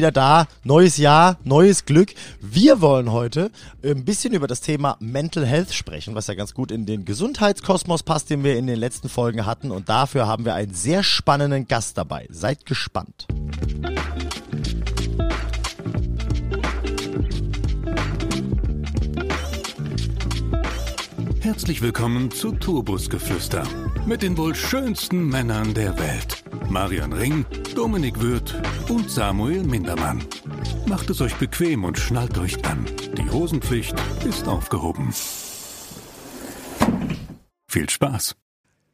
wieder da. Neues Jahr, neues Glück. Wir wollen heute ein bisschen über das Thema Mental Health sprechen, was ja ganz gut in den Gesundheitskosmos passt, den wir in den letzten Folgen hatten. Und dafür haben wir einen sehr spannenden Gast dabei. Seid gespannt. Herzlich willkommen zu Turbusgeflüster mit den wohl schönsten Männern der Welt. Marian Ring, Dominik Würth und Samuel Mindermann. Macht es euch bequem und schnallt euch an. Die Hosenpflicht ist aufgehoben. Viel Spaß.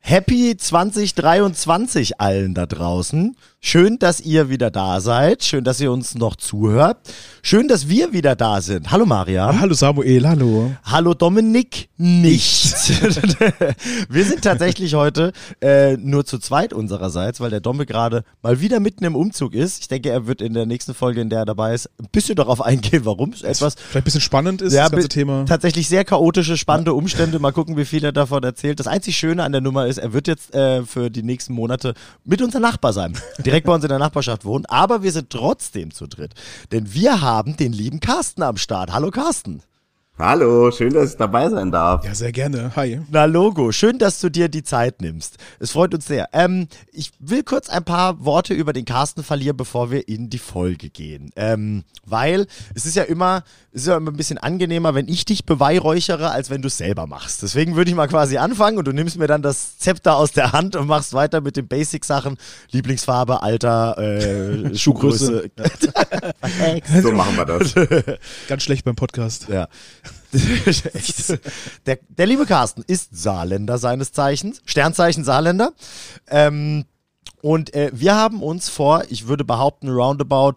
Happy 2023 allen da draußen. Schön, dass ihr wieder da seid. Schön, dass ihr uns noch zuhört. Schön, dass wir wieder da sind. Hallo Maria. Hallo Samuel, hallo. Hallo Dominik, nicht. wir sind tatsächlich heute äh, nur zu zweit unsererseits, weil der Domme gerade mal wieder mitten im Umzug ist. Ich denke, er wird in der nächsten Folge, in der er dabei ist, ein bisschen darauf eingehen, warum es etwas vielleicht ein bisschen spannend ist, ja, das ganze Thema. Tatsächlich sehr chaotische, spannende Umstände. Mal gucken, wie viel er davon erzählt. Das einzig Schöne an der Nummer ist, er wird jetzt äh, für die nächsten Monate mit unser Nachbar sein. Direkt bei uns in der Nachbarschaft wohnt. Aber wir sind trotzdem zu dritt. Denn wir haben den lieben Carsten am Start. Hallo Carsten. Hallo, schön, dass ich dabei sein darf. Ja, sehr gerne. Hi. Na, Logo, schön, dass du dir die Zeit nimmst. Es freut uns sehr. Ähm, ich will kurz ein paar Worte über den Carsten verlieren, bevor wir in die Folge gehen. Ähm, weil es ist ja immer, es ist ja immer ein bisschen angenehmer, wenn ich dich beweihräuchere, als wenn du es selber machst. Deswegen würde ich mal quasi anfangen und du nimmst mir dann das Zepter aus der Hand und machst weiter mit den Basic-Sachen. Lieblingsfarbe, Alter, äh, Schuhgröße. so machen wir das. Ganz schlecht beim Podcast. Ja. der, der liebe Carsten ist Saarländer seines Zeichens, Sternzeichen Saarländer. Ähm, und äh, wir haben uns vor, ich würde behaupten, roundabout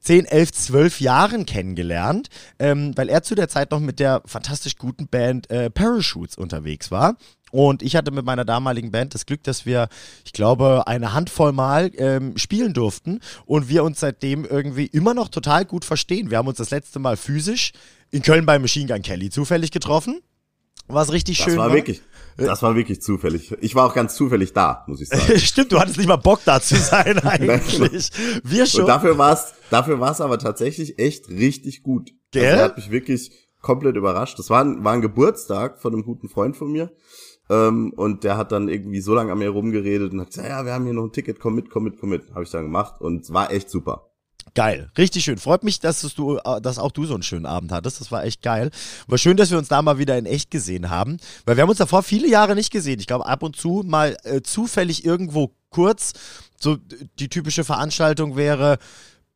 10, 11, 12 Jahren kennengelernt, ähm, weil er zu der Zeit noch mit der fantastisch guten Band äh, Parachutes unterwegs war. Und ich hatte mit meiner damaligen Band das Glück, dass wir, ich glaube, eine Handvoll Mal ähm, spielen durften und wir uns seitdem irgendwie immer noch total gut verstehen. Wir haben uns das letzte Mal physisch in Köln bei Machine Gun Kelly zufällig getroffen. Was richtig das schön war. Wirklich, das war wirklich zufällig. Ich war auch ganz zufällig da, muss ich sagen. Stimmt, du hattest nicht mal Bock da zu sein eigentlich. Wir schon. Und dafür war es dafür war's aber tatsächlich echt richtig gut. Gell? Also, hat mich wirklich komplett überrascht. Das war ein, war ein Geburtstag von einem guten Freund von mir. Ähm, und der hat dann irgendwie so lange an mir rumgeredet und hat gesagt, ja, wir haben hier noch ein Ticket, komm mit, komm mit, komm mit. Habe ich dann gemacht und es war echt super. Geil, richtig schön. Freut mich, dass du, äh, dass auch du so einen schönen Abend hattest. Das war echt geil. War schön, dass wir uns da mal wieder in echt gesehen haben, weil wir haben uns davor viele Jahre nicht gesehen. Ich glaube ab und zu mal äh, zufällig irgendwo kurz. So die typische Veranstaltung wäre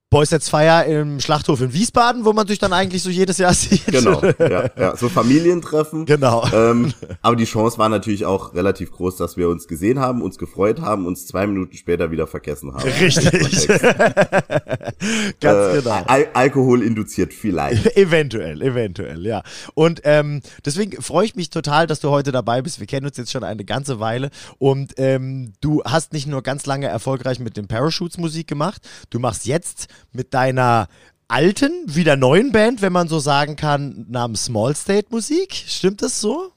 Boys Sets Fire im Schlachthof in Wiesbaden, wo man sich dann eigentlich so jedes Jahr sieht. Genau, ja, ja. so Familientreffen. Genau. Ähm, aber die Chance war natürlich auch relativ groß, dass wir uns gesehen haben, uns gefreut haben, uns zwei Minuten später wieder vergessen haben. Richtig. Ganz äh, genau. Al Alkohol induziert vielleicht. eventuell, eventuell, ja. Und ähm, deswegen freue ich mich total, dass du heute dabei bist. Wir kennen uns jetzt schon eine ganze Weile und ähm, du hast nicht nur ganz lange erfolgreich mit dem Parachutes Musik gemacht, du machst jetzt mit deiner alten, wieder neuen Band, wenn man so sagen kann, namens Small State Musik. Stimmt das so?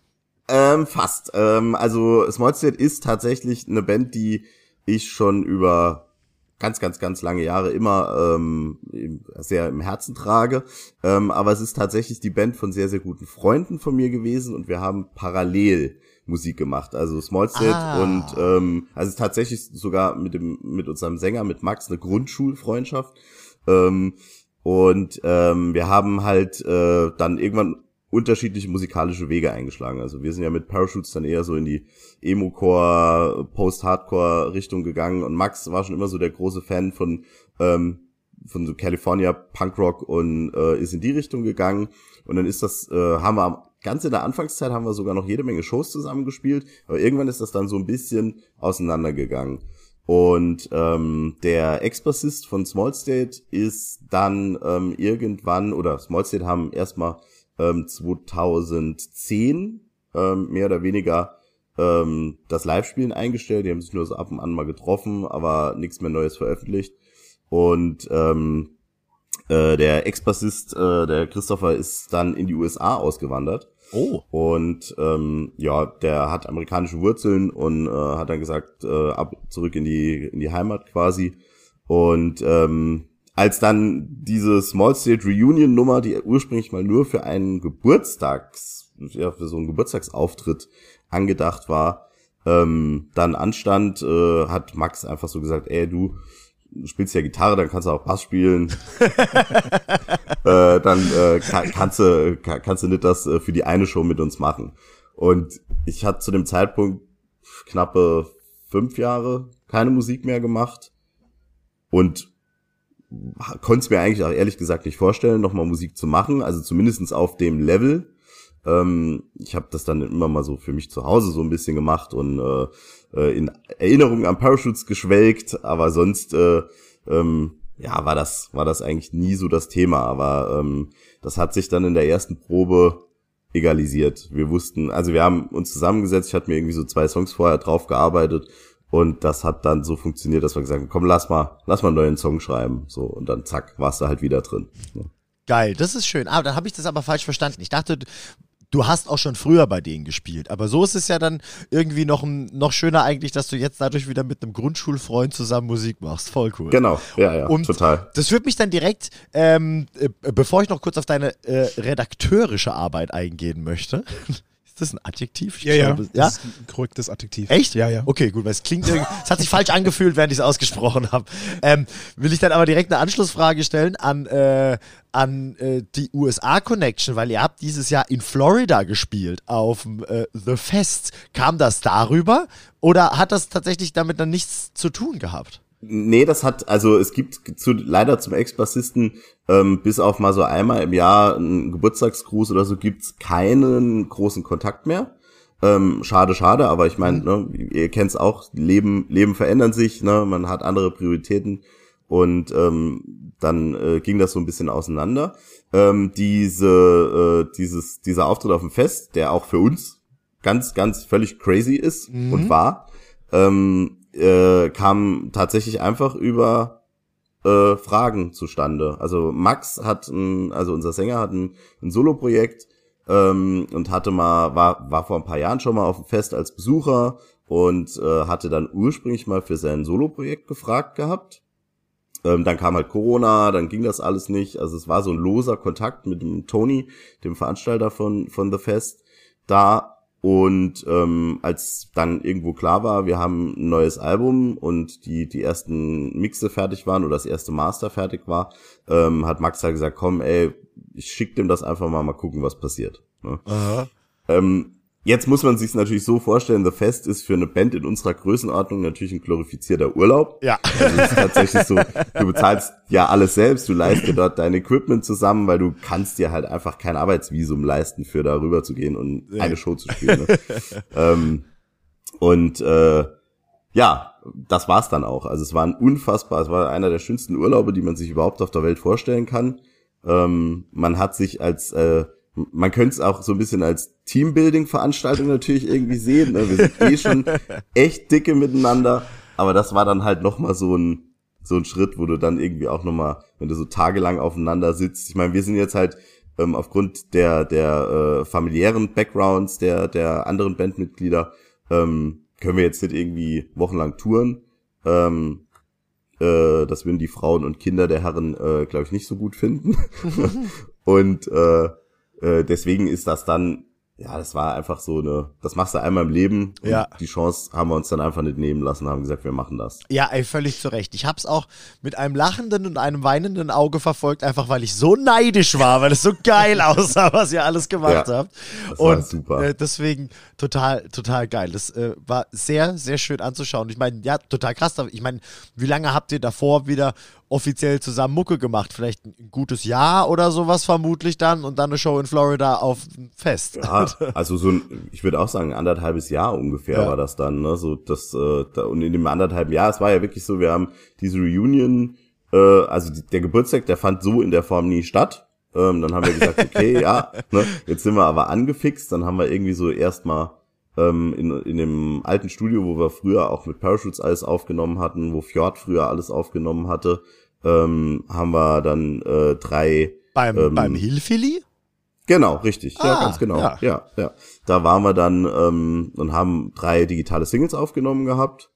Ähm, fast. Ähm, also Small State ist tatsächlich eine Band, die ich schon über ganz, ganz, ganz lange Jahre immer ähm, sehr im Herzen trage. Ähm, aber es ist tatsächlich die Band von sehr, sehr guten Freunden von mir gewesen und wir haben parallel Musik gemacht. Also Small State ah. und ähm, also tatsächlich sogar mit dem mit unserem Sänger mit Max eine Grundschulfreundschaft. Ähm, und ähm, wir haben halt äh, dann irgendwann unterschiedliche musikalische Wege eingeschlagen. Also wir sind ja mit Parachutes dann eher so in die Emo-Core, Post-Hardcore-Richtung gegangen und Max war schon immer so der große Fan von ähm, von so California Punkrock und äh, ist in die Richtung gegangen und dann ist das äh, haben wir ganz in der Anfangszeit haben wir sogar noch jede Menge Shows zusammengespielt, aber irgendwann ist das dann so ein bisschen auseinandergegangen. Und ähm, der Ex-Bassist von Small State ist dann ähm, irgendwann, oder Small State haben erstmal ähm, 2010 ähm, mehr oder weniger ähm, das Live-Spielen eingestellt. Die haben sich nur so ab und an mal getroffen, aber nichts mehr Neues veröffentlicht. Und ähm, äh, der Ex-Bassist, äh, der Christopher, ist dann in die USA ausgewandert. Oh. Und ähm, ja, der hat amerikanische Wurzeln und äh, hat dann gesagt, äh, ab zurück in die in die Heimat quasi. Und ähm, als dann diese Small State Reunion Nummer, die ursprünglich mal nur für einen Geburtstags, ja, für so einen Geburtstagsauftritt angedacht war, ähm, dann anstand, äh, hat Max einfach so gesagt, ey, du, du spielst ja Gitarre, dann kannst du auch Bass spielen. äh, dann äh, kann, kannst du kannst du nicht das äh, für die eine Show mit uns machen. Und ich hatte zu dem Zeitpunkt knappe fünf Jahre keine Musik mehr gemacht und konnte es mir eigentlich auch ehrlich gesagt nicht vorstellen, nochmal Musik zu machen, also zumindestens auf dem Level. Ähm, ich habe das dann immer mal so für mich zu Hause so ein bisschen gemacht und äh, äh in Erinnerung an Parachutes geschwelgt, aber sonst äh, ähm, ja war das war das eigentlich nie so das Thema. Aber ähm, das hat sich dann in der ersten Probe egalisiert. Wir wussten, also wir haben uns zusammengesetzt. Ich hatte mir irgendwie so zwei Songs vorher drauf gearbeitet und das hat dann so funktioniert, dass wir gesagt haben, komm, lass mal, lass mal einen neuen Song schreiben. So, und dann zack, warst du halt wieder drin. Ja. Geil, das ist schön. Ah, dann habe ich das aber falsch verstanden. Ich dachte, du hast auch schon früher bei denen gespielt. Aber so ist es ja dann irgendwie noch, noch schöner eigentlich, dass du jetzt dadurch wieder mit einem Grundschulfreund zusammen Musik machst. Voll cool. Genau, ja, ja, Und total. Das führt mich dann direkt, ähm, äh, bevor ich noch kurz auf deine äh, redakteurische Arbeit eingehen möchte. Ist das ein Adjektiv? Ich ja, ja. Glaube, ja. Das ist ein korrektes Adjektiv. Echt? Ja, ja. Okay, gut, weil es klingt irgendwie, es hat sich falsch angefühlt, während ich es ausgesprochen habe. Ähm, will ich dann aber direkt eine Anschlussfrage stellen an, äh, an äh, die USA-Connection, weil ihr habt dieses Jahr in Florida gespielt auf äh, The Fest. Kam das darüber oder hat das tatsächlich damit dann nichts zu tun gehabt? Nee, das hat, also es gibt zu, leider zum Ex-Bassisten ähm, bis auf mal so einmal im Jahr einen Geburtstagsgruß oder so gibt's keinen großen Kontakt mehr. Ähm, schade, schade, aber ich meine, mhm. ne, ihr kennt's auch, Leben, Leben verändern sich, ne, man hat andere Prioritäten und ähm, dann äh, ging das so ein bisschen auseinander. Ähm, diese, äh, dieses, dieser Auftritt auf dem Fest, der auch für uns ganz, ganz völlig crazy ist mhm. und war, ähm, äh, kam tatsächlich einfach über äh, Fragen zustande. Also Max hat, ein, also unser Sänger hat ein, ein Solo-Projekt ähm, und hatte mal, war, war vor ein paar Jahren schon mal auf dem Fest als Besucher und äh, hatte dann ursprünglich mal für sein Solo-Projekt gefragt gehabt. Ähm, dann kam halt Corona, dann ging das alles nicht. Also es war so ein loser Kontakt mit dem Tony, dem Veranstalter von, von The Fest, da und ähm, als dann irgendwo klar war, wir haben ein neues Album und die, die ersten Mixe fertig waren oder das erste Master fertig war, ähm, hat Max halt gesagt, komm, ey, ich schick dem das einfach mal, mal gucken, was passiert. Ne? Ähm, Jetzt muss man sich natürlich so vorstellen, The Fest ist für eine Band in unserer Größenordnung natürlich ein glorifizierter Urlaub. Ja. Also es ist tatsächlich so, du bezahlst ja alles selbst, du leistest dir dort dein Equipment zusammen, weil du kannst dir halt einfach kein Arbeitsvisum leisten, für darüber zu gehen und eine Show zu spielen. Ne? ähm, und äh, ja, das war's dann auch. Also es war ein unfassbar, es war einer der schönsten Urlaube, die man sich überhaupt auf der Welt vorstellen kann. Ähm, man hat sich als äh, man könnte es auch so ein bisschen als Teambuilding-Veranstaltung natürlich irgendwie sehen. Ne? Wir sind eh schon echt dicke miteinander, aber das war dann halt nochmal so ein, so ein Schritt, wo du dann irgendwie auch nochmal, wenn du so tagelang aufeinander sitzt. Ich meine, wir sind jetzt halt ähm, aufgrund der, der äh, familiären Backgrounds der, der anderen Bandmitglieder, ähm, können wir jetzt nicht irgendwie wochenlang touren. Ähm, äh, das würden die Frauen und Kinder der Herren, äh, glaube ich, nicht so gut finden. und äh, äh, deswegen ist das dann, ja, das war einfach so eine, das machst du einmal im Leben. Ja. Die Chance haben wir uns dann einfach nicht nehmen lassen, haben gesagt, wir machen das. Ja, ey, völlig zu Recht. Ich hab's auch mit einem lachenden und einem weinenden Auge verfolgt, einfach weil ich so neidisch war, weil es so geil aussah, was ihr alles gemacht ja, habt. Das und super. Äh, deswegen total, total geil. Das äh, war sehr, sehr schön anzuschauen. Ich meine, ja, total krass. Ich meine, wie lange habt ihr davor wieder offiziell zusammen Mucke gemacht. Vielleicht ein gutes Jahr oder sowas vermutlich dann und dann eine Show in Florida auf Fest. Ja, also so ein, ich würde auch sagen, ein anderthalbes Jahr ungefähr ja. war das dann. Ne? So das, äh, da, und in dem anderthalben Jahr, es war ja wirklich so, wir haben diese Reunion, äh, also die, der Geburtstag, der fand so in der Form nie statt. Ähm, dann haben wir gesagt, okay, ja, ne, jetzt sind wir aber angefixt, dann haben wir irgendwie so erstmal ähm, in, in dem alten Studio, wo wir früher auch mit Parachutes alles aufgenommen hatten, wo Fjord früher alles aufgenommen hatte, ähm, haben wir dann äh, drei. Beim, ähm, beim Hilfili? Genau, richtig. Ah, ja, ganz genau. Ja. ja, ja. Da waren wir dann ähm, und haben drei digitale Singles aufgenommen gehabt.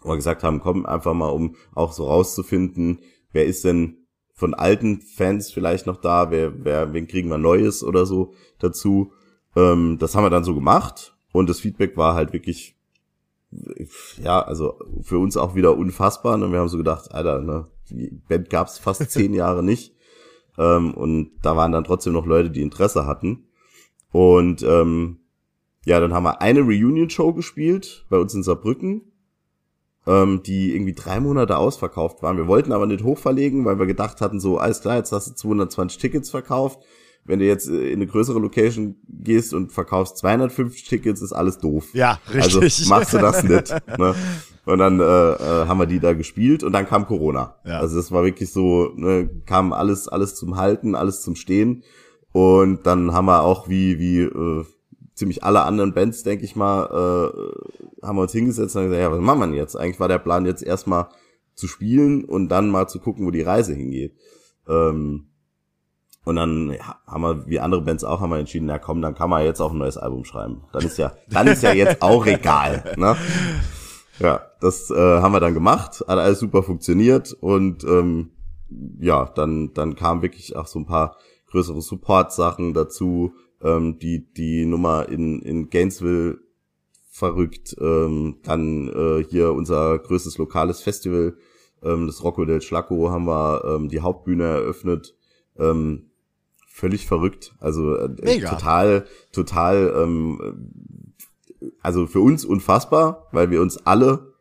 Wo wir gesagt haben, komm, einfach mal, um auch so rauszufinden, wer ist denn von alten Fans vielleicht noch da, wer, wer, wen kriegen wir Neues oder so dazu. Ähm, das haben wir dann so gemacht und das Feedback war halt wirklich, ja, also für uns auch wieder unfassbar. Und wir haben so gedacht, Alter, ne, die Band gab's fast zehn Jahre nicht. Ähm, und da waren dann trotzdem noch Leute, die Interesse hatten. Und ähm, ja, dann haben wir eine Reunion-Show gespielt bei uns in Saarbrücken, ähm, die irgendwie drei Monate ausverkauft waren. Wir wollten aber nicht hochverlegen, weil wir gedacht hatten, so, alles klar, jetzt hast du 220 Tickets verkauft. Wenn du jetzt äh, in eine größere Location gehst und verkaufst 250 Tickets, ist alles doof. Ja, richtig. Also machst du das nicht. Ne? Und dann äh, äh, haben wir die da gespielt und dann kam Corona. Ja. Also das war wirklich so, ne, kam alles, alles zum Halten, alles zum Stehen. Und dann haben wir auch wie, wie äh, ziemlich alle anderen Bands, denke ich mal, äh, haben wir uns hingesetzt und gesagt, ja, was machen wir jetzt? Eigentlich war der Plan jetzt erstmal zu spielen und dann mal zu gucken, wo die Reise hingeht. Ähm, und dann ja, haben wir, wie andere Bands auch, haben wir entschieden, na komm, dann kann man jetzt auch ein neues Album schreiben. Dann ist ja, dann ist ja jetzt auch egal. Ne? Ja, das äh, haben wir dann gemacht, hat alles super funktioniert und ähm, ja, dann, dann kam wirklich auch so ein paar größere Support-Sachen dazu, ähm, die, die Nummer in, in Gainesville verrückt, ähm, dann äh, hier unser größtes lokales Festival, ähm, das Rocco del Schlacco, haben wir ähm, die Hauptbühne eröffnet, ähm, völlig verrückt, also äh, total, total, ähm, also für uns unfassbar, weil wir uns alle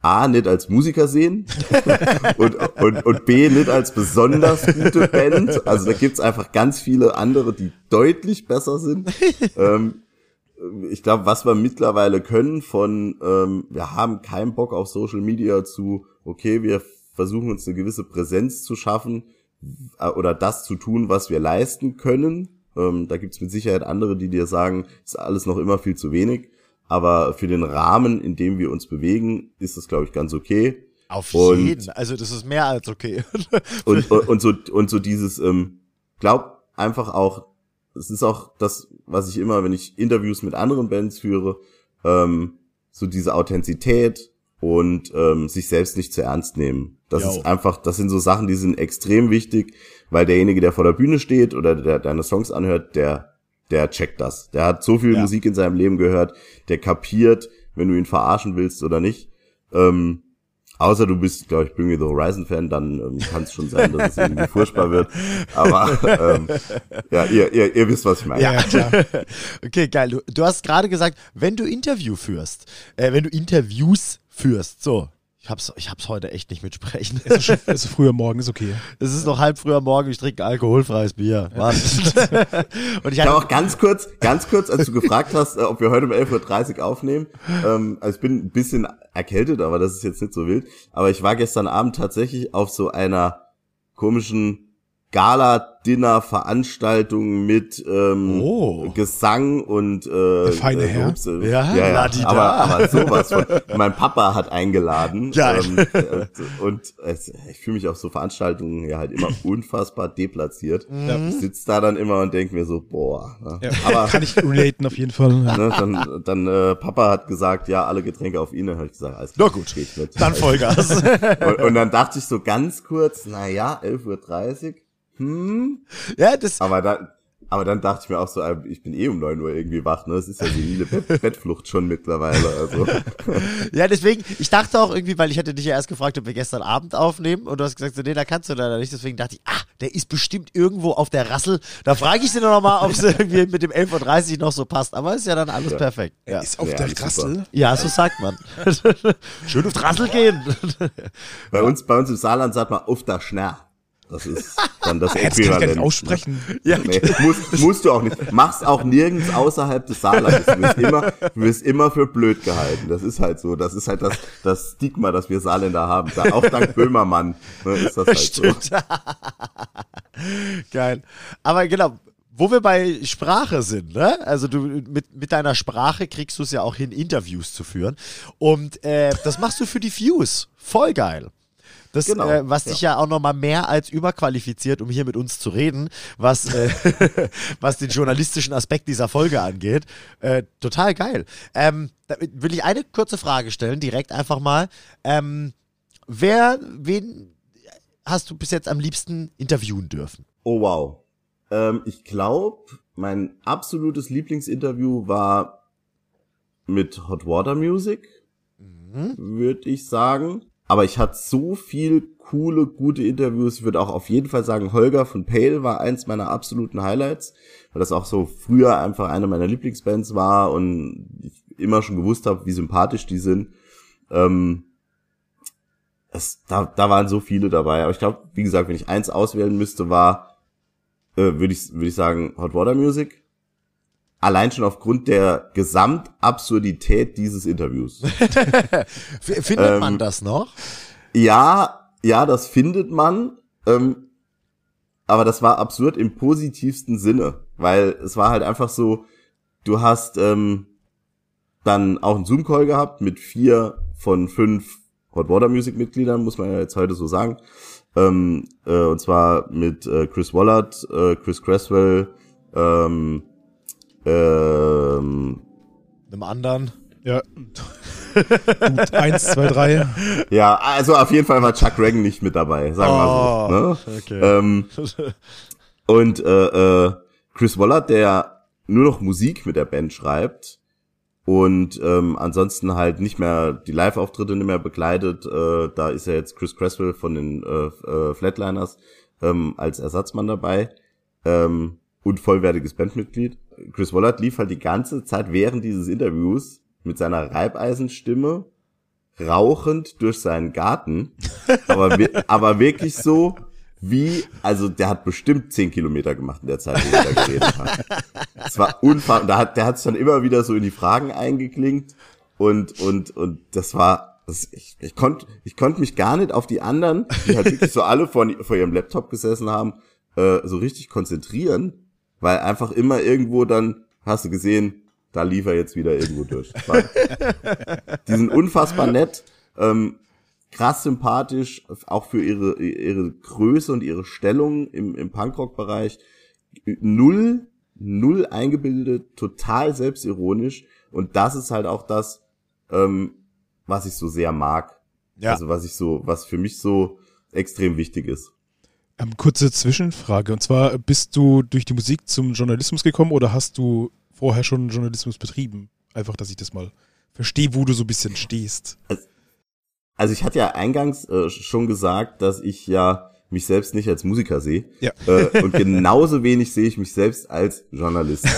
A, nicht als Musiker sehen und, und, und B, nicht als besonders gute Band. Also da gibt's einfach ganz viele andere, die deutlich besser sind. ähm, ich glaube, was wir mittlerweile können von, ähm, wir haben keinen Bock auf Social Media zu, okay, wir versuchen uns eine gewisse Präsenz zu schaffen äh, oder das zu tun, was wir leisten können. Ähm, da gibt's mit Sicherheit andere, die dir sagen, ist alles noch immer viel zu wenig aber für den Rahmen, in dem wir uns bewegen, ist das, glaube ich, ganz okay. Auf und, jeden, also das ist mehr als okay. und, und, und, so, und so dieses, ähm, glaub einfach auch, es ist auch das, was ich immer, wenn ich Interviews mit anderen Bands führe, ähm, so diese Authentizität und ähm, sich selbst nicht zu ernst nehmen. Das jo. ist einfach, das sind so Sachen, die sind extrem wichtig, weil derjenige, der vor der Bühne steht oder der deine Songs anhört, der der checkt das. Der hat so viel ja. Musik in seinem Leben gehört, der kapiert, wenn du ihn verarschen willst oder nicht. Ähm, außer du bist, glaube ich, Bring Me the Horizon Fan, dann ähm, kann es schon sein, dass es irgendwie furchtbar wird. Aber ähm, ja, ihr, ihr, ihr wisst, was ich meine. Ja, klar. okay, geil. Du, du hast gerade gesagt, wenn du Interview führst, äh, wenn du Interviews führst, so, ich hab's, ich hab's heute echt nicht mitsprechen. Es ist, es ist früher Morgen, ist okay. Es ist noch halb früher Morgen, ich trinke alkoholfreies Bier. Ja. Und ich habe auch ganz kurz, ganz kurz, als du gefragt hast, äh, ob wir heute um 11.30 Uhr aufnehmen. Ähm, also ich bin ein bisschen erkältet, aber das ist jetzt nicht so wild. Aber ich war gestern Abend tatsächlich auf so einer komischen Gala-Dinner-Veranstaltung mit ähm, oh. Gesang und äh, Der feine Herr. Ups, äh, ja, ja, ja. Aber, aber sowas von. mein Papa hat eingeladen. Ja. Ähm, äh, und äh, ich fühle mich auf so Veranstaltungen ja halt immer unfassbar deplatziert. Mhm. Ich sitze da dann immer und denke mir so, boah. Ne? Ja, aber kann ich relaten auf jeden Fall. Ne, dann dann äh, Papa hat gesagt, ja, alle Getränke auf ihn. Dann habe ich gesagt, alles klar, gut, geht mit. Dann Vollgas. und, und dann dachte ich so ganz kurz, na ja, 11.30 Uhr hm? Ja, das. Aber dann, aber dann dachte ich mir auch so, äh, ich bin eh um neun Uhr irgendwie wach, ne? Es ist ja senile Bett Bettflucht schon mittlerweile. Also. ja, deswegen, ich dachte auch irgendwie, weil ich hatte dich ja erst gefragt, ob wir gestern Abend aufnehmen und du hast gesagt, so, nee, da kannst du leider nicht. Deswegen dachte ich, ah, der ist bestimmt irgendwo auf der Rassel. Da frage ich sie noch mal, ob es irgendwie mit dem 11.30 Uhr noch so passt. Aber ist ja dann alles ja. perfekt. Ja. Ist auf ja, der Rassel? Super. Ja, so sagt man. Schön auf die Rassel gehen. Bei uns, bei uns im Saarland sagt man auf der Schnär. Das ist dann das Äquivalent. Das kann ich gar nicht aussprechen. Ja, nee, musst, musst du auch nicht. Mach's auch nirgends außerhalb des Saarlandes. Du wirst immer, du wirst immer für blöd gehalten. Das ist halt so. Das ist halt das, das Stigma, das wir Saarländer haben. Da, auch dank Böhmermann ne, ist das halt Stimmt. so. Geil. Aber genau, wo wir bei Sprache sind, ne? Also du mit, mit deiner Sprache kriegst du es ja auch hin, Interviews zu führen. Und äh, das machst du für die Views. Voll geil. Das, genau, äh, was dich ja. ja auch nochmal mehr als überqualifiziert, um hier mit uns zu reden, was, äh, was den journalistischen Aspekt dieser Folge angeht. Äh, total geil. Ähm, will ich eine kurze Frage stellen, direkt einfach mal. Ähm, wer, wen, hast du bis jetzt am liebsten interviewen dürfen? Oh wow. Ähm, ich glaube, mein absolutes Lieblingsinterview war mit Hot Water Music, mhm. würde ich sagen. Aber ich hatte so viel coole, gute Interviews. Ich würde auch auf jeden Fall sagen, Holger von Pale war eins meiner absoluten Highlights, weil das auch so früher einfach eine meiner Lieblingsbands war und ich immer schon gewusst habe, wie sympathisch die sind. Ähm, es, da, da waren so viele dabei. Aber ich glaube, wie gesagt, wenn ich eins auswählen müsste, war, äh, würde ich, würde ich sagen, Hot Water Music. Allein schon aufgrund der Gesamtabsurdität dieses Interviews. Findet ähm, man das noch? Ja, ja, das findet man. Ähm, aber das war absurd im positivsten Sinne, weil es war halt einfach so, du hast ähm, dann auch einen Zoom-Call gehabt mit vier von fünf Hot Water Music Mitgliedern, muss man ja jetzt heute so sagen. Ähm, äh, und zwar mit äh, Chris Wallard, äh, Chris Cresswell, ähm, ähm, einem anderen. Ja. Gut, eins, zwei, drei. Ja, also auf jeden Fall war Chuck Reagan nicht mit dabei, sagen wir oh, so. Ne? Okay. Ähm, und äh, äh, Chris Wallard, der nur noch Musik mit der Band schreibt, und ähm, ansonsten halt nicht mehr die Live-Auftritte nicht mehr begleitet. Äh, da ist ja jetzt Chris Cresswell von den äh, äh, Flatliners ähm, als Ersatzmann dabei ähm, und vollwertiges Bandmitglied. Chris Wallard lief halt die ganze Zeit während dieses Interviews mit seiner Reibeisenstimme rauchend durch seinen Garten, aber, aber wirklich so, wie, also der hat bestimmt zehn Kilometer gemacht in der Zeit, wo er da geredet hat. Es war unfassbar. Da hat, der hat sich dann immer wieder so in die Fragen eingeklinkt und, und, und das war, das, ich, ich konnte ich konnte mich gar nicht auf die anderen, die halt wirklich so alle vor, vor ihrem Laptop gesessen haben, äh, so richtig konzentrieren, weil einfach immer irgendwo dann, hast du gesehen, da lief er jetzt wieder irgendwo durch. die sind unfassbar nett. Ähm, krass sympathisch, auch für ihre, ihre Größe und ihre Stellung im, im Punkrock-Bereich. Null, null eingebildet, total selbstironisch. Und das ist halt auch das, ähm, was ich so sehr mag. Ja. Also was ich so, was für mich so extrem wichtig ist. Ähm, kurze Zwischenfrage. Und zwar, bist du durch die Musik zum Journalismus gekommen oder hast du vorher schon Journalismus betrieben? Einfach, dass ich das mal verstehe, wo du so ein bisschen stehst. Also, also ich hatte ja eingangs äh, schon gesagt, dass ich ja mich selbst nicht als Musiker sehe. Ja. Äh, und genauso wenig sehe ich mich selbst als Journalist.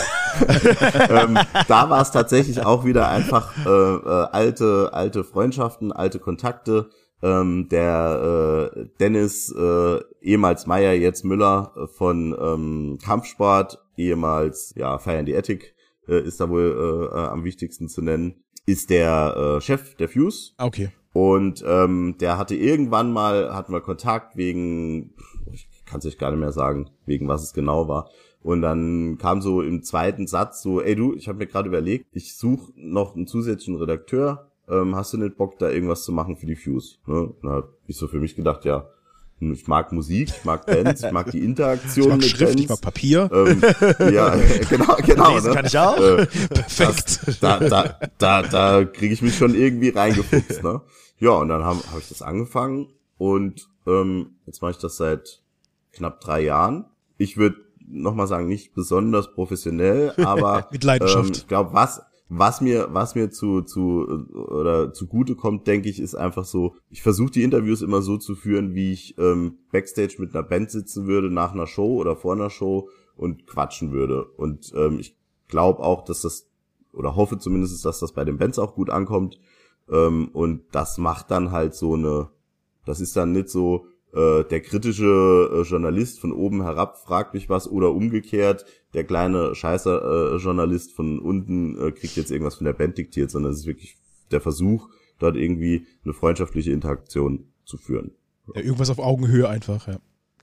ähm, da war es tatsächlich auch wieder einfach äh, äh, alte, alte Freundschaften, alte Kontakte. Ähm, der äh, Dennis, äh, ehemals Meier, jetzt Müller äh, von ähm, Kampfsport, ehemals ja Feiern die Ethik, äh, ist da wohl äh, äh, am wichtigsten zu nennen, ist der äh, Chef der Fuse. Okay. Und ähm, der hatte irgendwann mal, hatten wir Kontakt wegen, ich kann es euch gar nicht mehr sagen, wegen was es genau war. Und dann kam so im zweiten Satz so, ey du, ich habe mir gerade überlegt, ich suche noch einen zusätzlichen Redakteur. Ähm, hast du nicht Bock, da irgendwas zu machen für die Fuse? Ne? Da hab ich so für mich gedacht, ja, ich mag Musik, ich mag Bands, ich mag die Interaktion ich mag mit Schrift, Bands. Ich mag Papier. Ähm, ja, genau, genau. Lesen ne? kann ich auch. Äh, Perfekt. Das, da da, da, da kriege ich mich schon irgendwie reingefuchst. Ne? Ja, und dann habe hab ich das angefangen und ähm, jetzt mache ich das seit knapp drei Jahren. Ich würde nochmal sagen, nicht besonders professionell, aber mit Leidenschaft. Ähm, ich glaube, was was mir was mir zu zu oder zugute kommt, denke ich, ist einfach so. Ich versuche die Interviews immer so zu führen, wie ich ähm, backstage mit einer Band sitzen würde nach einer Show oder vor einer Show und quatschen würde. Und ähm, ich glaube auch, dass das oder hoffe zumindest, dass das bei den Bands auch gut ankommt. Ähm, und das macht dann halt so eine, das ist dann nicht so, äh, der kritische äh, Journalist von oben herab fragt mich was oder umgekehrt, der kleine scheißer äh, Journalist von unten äh, kriegt jetzt irgendwas von der Band diktiert, sondern es ist wirklich der Versuch, dort irgendwie eine freundschaftliche Interaktion zu führen. Ja, irgendwas auf Augenhöhe einfach, ja.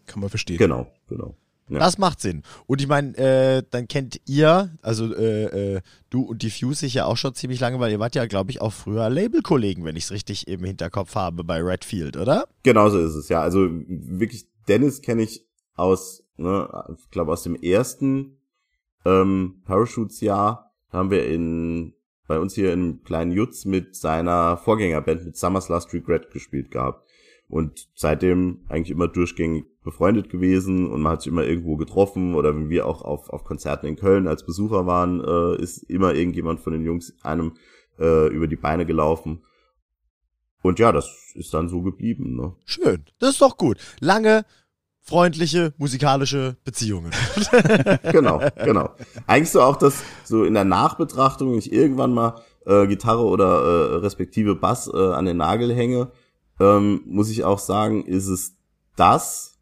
Kann man verstehen. Genau, genau. Ja. Das macht Sinn. Und ich meine, äh, dann kennt ihr, also äh, äh, du und die Fuse sich ja auch schon ziemlich lange, weil ihr wart ja, glaube ich, auch früher Labelkollegen, wenn ich es richtig im Hinterkopf habe bei Redfield, oder? Genau so ist es, ja. Also wirklich, Dennis kenne ich aus, ne, ich glaube aus dem ersten ähm, Parachutes-Jahr. Da haben wir in bei uns hier in kleinen Jutz mit seiner Vorgängerband mit Summer's Last Regret gespielt gehabt. Und seitdem eigentlich immer durchgängig befreundet gewesen und man hat sich immer irgendwo getroffen oder wenn wir auch auf, auf Konzerten in Köln als Besucher waren, äh, ist immer irgendjemand von den Jungs einem äh, über die Beine gelaufen. Und ja, das ist dann so geblieben. Ne? Schön, das ist doch gut. Lange, freundliche, musikalische Beziehungen. genau, genau. Eigentlich so auch das, so in der Nachbetrachtung, ich irgendwann mal äh, Gitarre oder äh, respektive Bass äh, an den Nagel hänge, ähm, muss ich auch sagen, ist es das,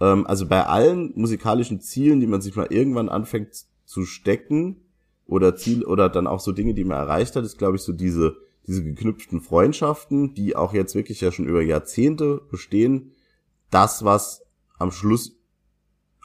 ähm, also bei allen musikalischen Zielen, die man sich mal irgendwann anfängt zu stecken, oder Ziel, oder dann auch so Dinge, die man erreicht hat, ist, glaube ich, so diese, diese geknüpften Freundschaften, die auch jetzt wirklich ja schon über Jahrzehnte bestehen, das, was am Schluss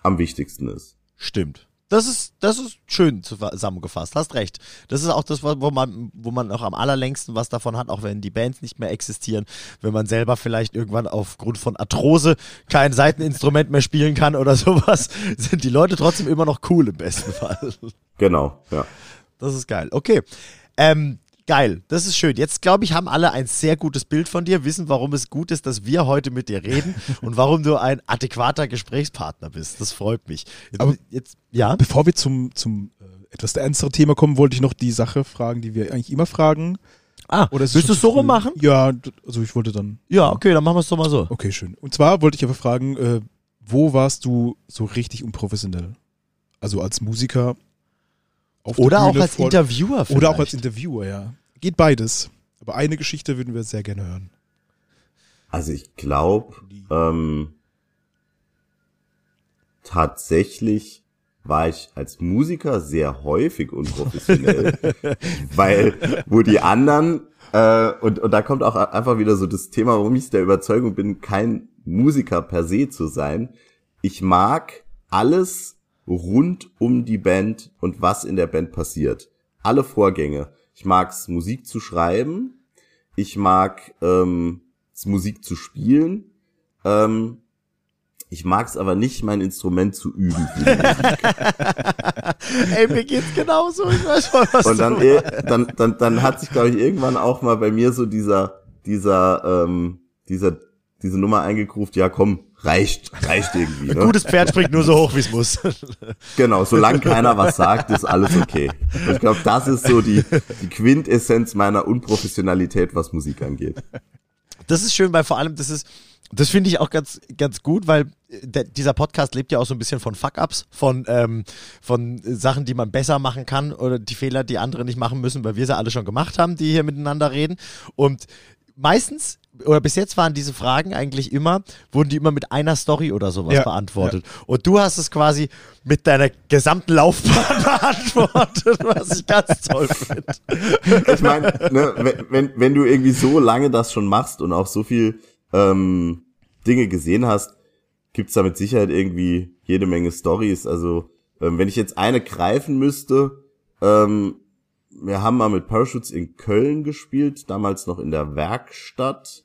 am wichtigsten ist. Stimmt. Das ist, das ist schön zusammengefasst, hast recht. Das ist auch das, wo man, wo man auch am allerlängsten was davon hat, auch wenn die Bands nicht mehr existieren, wenn man selber vielleicht irgendwann aufgrund von Arthrose kein Seiteninstrument mehr spielen kann oder sowas, sind die Leute trotzdem immer noch cool im besten Fall. Genau, ja. Das ist geil. Okay. Ähm, Geil, das ist schön. Jetzt, glaube ich, haben alle ein sehr gutes Bild von dir, wissen, warum es gut ist, dass wir heute mit dir reden und warum du ein adäquater Gesprächspartner bist. Das freut mich. Jetzt, Aber jetzt, ja? Bevor wir zum, zum äh, etwas ernstere Thema kommen, wollte ich noch die Sache fragen, die wir eigentlich immer fragen. Ah, Oder willst du es so rum machen? Ja, also ich wollte dann. Ja, okay, dann machen wir es doch mal so. Okay, schön. Und zwar wollte ich aber fragen, äh, wo warst du so richtig unprofessionell? Also als Musiker oder auch als voll, Interviewer vielleicht. Oder auch als Interviewer, ja. Geht beides. Aber eine Geschichte würden wir sehr gerne hören. Also ich glaube, ähm, tatsächlich war ich als Musiker sehr häufig unprofessionell, weil wo die anderen äh, und und da kommt auch einfach wieder so das Thema, warum ich der Überzeugung bin, kein Musiker per se zu sein. Ich mag alles rund um die Band und was in der Band passiert. Alle Vorgänge. Ich mag's Musik zu schreiben. Ich mag ähm, Musik zu spielen. Ähm, ich mag's aber nicht, mein Instrument zu üben. Ey, mir geht's genauso. Ich weiß schon, was Und dann, eh, dann, dann, dann hat sich, glaube ich, irgendwann auch mal bei mir so dieser, dieser, ähm, dieser, diese Nummer eingegruft, ja komm, reicht, reicht irgendwie. Ne? Ein gutes Pferd springt nur so hoch, wie es muss. Genau, solange keiner was sagt, ist alles okay. Und ich glaube, das ist so die, die Quintessenz meiner Unprofessionalität, was Musik angeht. Das ist schön, weil vor allem, das ist, das finde ich auch ganz, ganz gut, weil der, dieser Podcast lebt ja auch so ein bisschen von Fuck-Ups, von, ähm, von Sachen, die man besser machen kann oder die Fehler, die andere nicht machen müssen, weil wir sie alle schon gemacht haben, die hier miteinander reden. Und meistens oder bis jetzt waren diese Fragen eigentlich immer, wurden die immer mit einer Story oder sowas ja, beantwortet. Ja. Und du hast es quasi mit deiner gesamten Laufbahn beantwortet, was ich ganz toll finde. Ich meine, ne, wenn, wenn du irgendwie so lange das schon machst und auch so viel ähm, Dinge gesehen hast, gibt's da mit Sicherheit irgendwie jede Menge Stories. Also ähm, wenn ich jetzt eine greifen müsste, ähm, wir haben mal mit Parachutes in Köln gespielt, damals noch in der Werkstatt.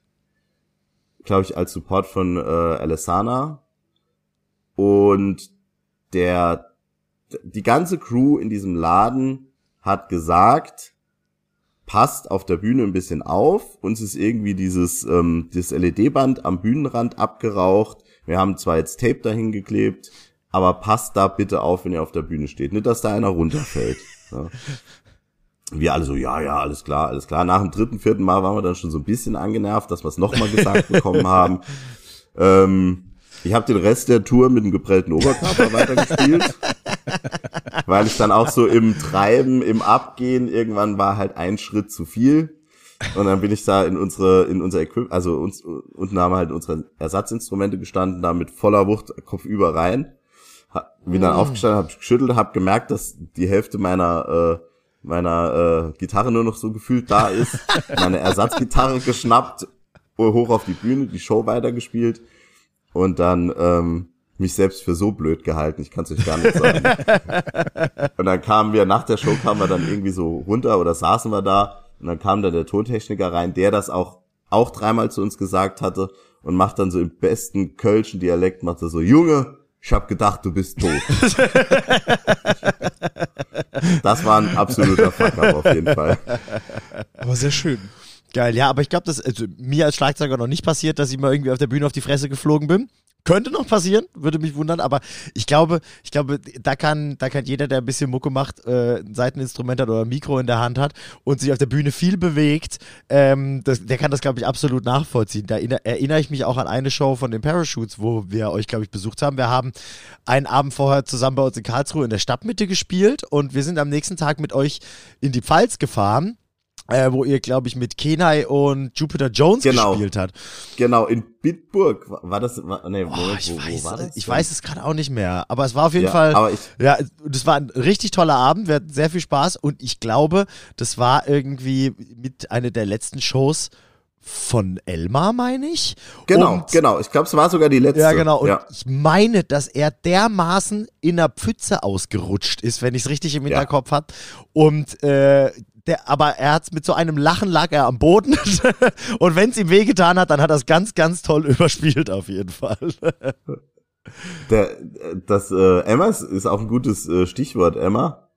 Glaube ich, als Support von äh, Alessana. Und der, die ganze Crew in diesem Laden hat gesagt, passt auf der Bühne ein bisschen auf. Uns ist irgendwie dieses ähm, das LED-Band am Bühnenrand abgeraucht. Wir haben zwar jetzt Tape dahin geklebt, aber passt da bitte auf, wenn ihr auf der Bühne steht. Nicht, dass da einer runterfällt. Ja wir alle so, ja, ja, alles klar, alles klar. Nach dem dritten, vierten Mal waren wir dann schon so ein bisschen angenervt, dass wir es nochmal gesagt bekommen haben. Ähm, ich habe den Rest der Tour mit dem geprellten Oberkörper weitergespielt, weil ich dann auch so im Treiben, im Abgehen, irgendwann war halt ein Schritt zu viel. Und dann bin ich da in unsere, in unser Equipment, also uns, unten haben wir halt unsere Ersatzinstrumente gestanden, da mit voller Wucht kopfüber rein. Bin dann mm. aufgestanden, hab geschüttelt, hab gemerkt, dass die Hälfte meiner äh, meiner äh, Gitarre nur noch so gefühlt da ist, meine Ersatzgitarre geschnappt, hoch auf die Bühne, die Show weitergespielt und dann ähm, mich selbst für so blöd gehalten, ich kann es euch gar nicht sagen. und dann kamen wir, nach der Show kamen wir dann irgendwie so runter oder saßen wir da und dann kam da der Tontechniker rein, der das auch, auch dreimal zu uns gesagt hatte und macht dann so im besten kölschen Dialekt, macht er so, Junge, ich hab gedacht, du bist tot. das war ein absoluter Fuck-up auf jeden Fall. Aber sehr schön. Geil, ja, aber ich glaube, das also, mir als Schlagzeuger noch nicht passiert, dass ich mal irgendwie auf der Bühne auf die Fresse geflogen bin. Könnte noch passieren, würde mich wundern, aber ich glaube, ich glaube, da kann, da kann jeder, der ein bisschen Mucke macht, äh, ein Seiteninstrument hat oder ein Mikro in der Hand hat und sich auf der Bühne viel bewegt, ähm, das, der kann das, glaube ich, absolut nachvollziehen. Da erinnere ich mich auch an eine Show von den Parachutes, wo wir euch, glaube ich, besucht haben. Wir haben einen Abend vorher zusammen bei uns in Karlsruhe in der Stadtmitte gespielt und wir sind am nächsten Tag mit euch in die Pfalz gefahren äh, wo ihr, glaube ich, mit Kenai und Jupiter Jones genau. gespielt hat. Genau, in Bitburg war das, war, nee, oh, ich wo, weiß, wo war das? Ich weiß es gerade auch nicht mehr, aber es war auf jeden ja, Fall, aber ich, ja, das war ein richtig toller Abend, wir hatten sehr viel Spaß und ich glaube, das war irgendwie mit einer der letzten Shows, von Elmar, meine ich. Genau, und, genau. Ich glaube, es war sogar die letzte. Ja, genau. Und ja. ich meine, dass er dermaßen in der Pfütze ausgerutscht ist, wenn ich es richtig im Hinterkopf ja. habe. Und äh, der, aber er hat mit so einem Lachen lag er am Boden. und wenn es ihm wehgetan hat, dann hat er es ganz, ganz toll überspielt, auf jeden Fall. der, das äh, Emma ist auch ein gutes äh, Stichwort. Emma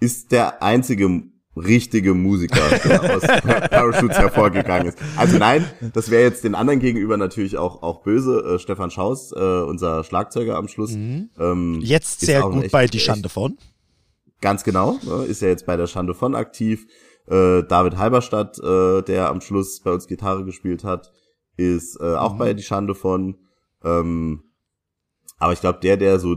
ist der einzige richtige Musiker, der aus Parachutes hervorgegangen ist. Also nein, das wäre jetzt den anderen gegenüber natürlich auch auch böse. Äh, Stefan Schaus, äh, unser Schlagzeuger am Schluss. Mhm. Ähm, jetzt sehr gut bei Die Schande von. Ganz genau, ne, ist ja jetzt bei der Schande von aktiv. Äh, David Halberstadt, äh, der am Schluss bei uns Gitarre gespielt hat, ist äh, auch mhm. bei Die Schande von. Ähm, aber ich glaube, der, der so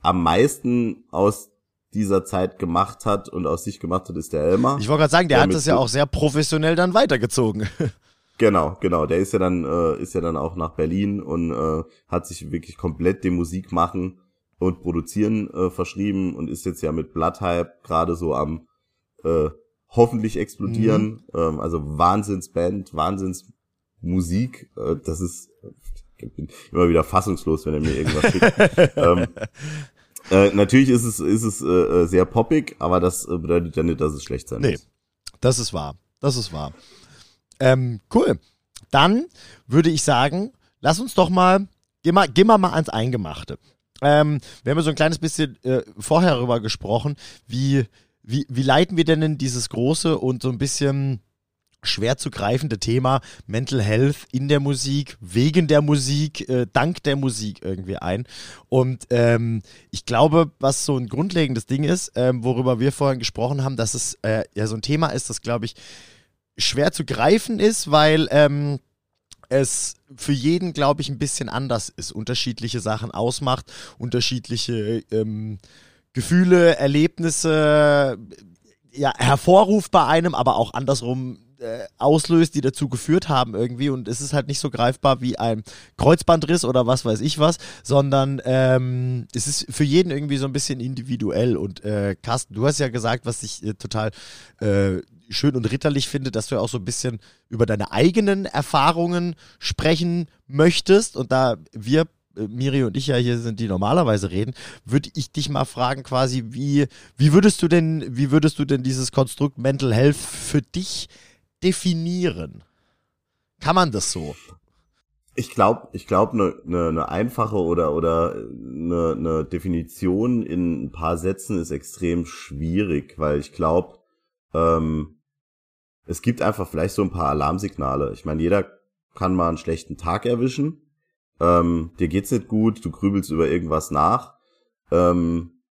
am meisten aus dieser Zeit gemacht hat und aus sich gemacht hat, ist der Elmar. Ich wollte gerade sagen, der, der hat das ja auch sehr professionell dann weitergezogen. Genau, genau. Der ist ja dann, äh, ist ja dann auch nach Berlin und äh, hat sich wirklich komplett dem Musikmachen und Produzieren äh, verschrieben und ist jetzt ja mit Bloodhype gerade so am äh, hoffentlich explodieren. Mhm. Ähm, also Wahnsinnsband, Wahnsinnsmusik. Äh, das ist ich bin immer wieder fassungslos, wenn er mir irgendwas schickt. ähm, äh, natürlich ist es, ist es äh, äh, sehr poppig, aber das äh, bedeutet ja nicht, dass es schlecht sein nee, muss. Das ist wahr. Das ist wahr. Ähm, cool. Dann würde ich sagen, lass uns doch mal, geh mal, geh mal, mal ans Eingemachte. Ähm, wir haben ja so ein kleines bisschen äh, vorher darüber gesprochen, wie, wie, wie leiten wir denn in dieses große und so ein bisschen schwer zu greifende Thema Mental Health in der Musik, wegen der Musik, äh, dank der Musik irgendwie ein. Und ähm, ich glaube, was so ein grundlegendes Ding ist, ähm, worüber wir vorhin gesprochen haben, dass es äh, ja so ein Thema ist, das, glaube ich, schwer zu greifen ist, weil ähm, es für jeden, glaube ich, ein bisschen anders ist, unterschiedliche Sachen ausmacht, unterschiedliche ähm, Gefühle, Erlebnisse ja, hervorruft bei einem, aber auch andersrum äh, auslöst, die dazu geführt haben irgendwie. Und es ist halt nicht so greifbar wie ein Kreuzbandriss oder was weiß ich was, sondern ähm, es ist für jeden irgendwie so ein bisschen individuell. Und äh, Carsten, du hast ja gesagt, was ich äh, total äh, schön und ritterlich finde, dass du ja auch so ein bisschen über deine eigenen Erfahrungen sprechen möchtest. Und da wir äh, Miri und ich ja hier sind, die normalerweise reden, würde ich dich mal fragen, quasi, wie, wie würdest du denn, wie würdest du denn dieses Konstrukt Mental Health für dich definieren? Kann man das so? Ich glaube, ich glaube, eine ne, ne einfache oder oder eine ne Definition in ein paar Sätzen ist extrem schwierig, weil ich glaube, ähm, es gibt einfach vielleicht so ein paar Alarmsignale. Ich meine, jeder kann mal einen schlechten Tag erwischen. Ähm, dir geht's nicht gut, du grübelst über irgendwas nach. Ähm,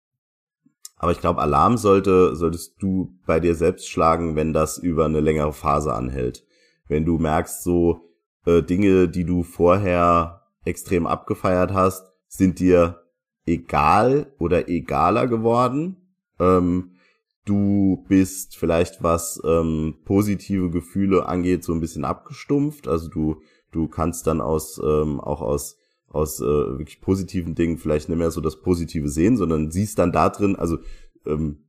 aber ich glaube, Alarm sollte, solltest du bei dir selbst schlagen, wenn das über eine längere Phase anhält. Wenn du merkst, so äh, Dinge, die du vorher extrem abgefeiert hast, sind dir egal oder egaler geworden. Ähm, du bist vielleicht, was ähm, positive Gefühle angeht, so ein bisschen abgestumpft. Also du, du kannst dann aus, ähm, auch aus aus äh, wirklich positiven Dingen vielleicht nicht mehr so das Positive sehen, sondern siehst dann da drin, also ähm,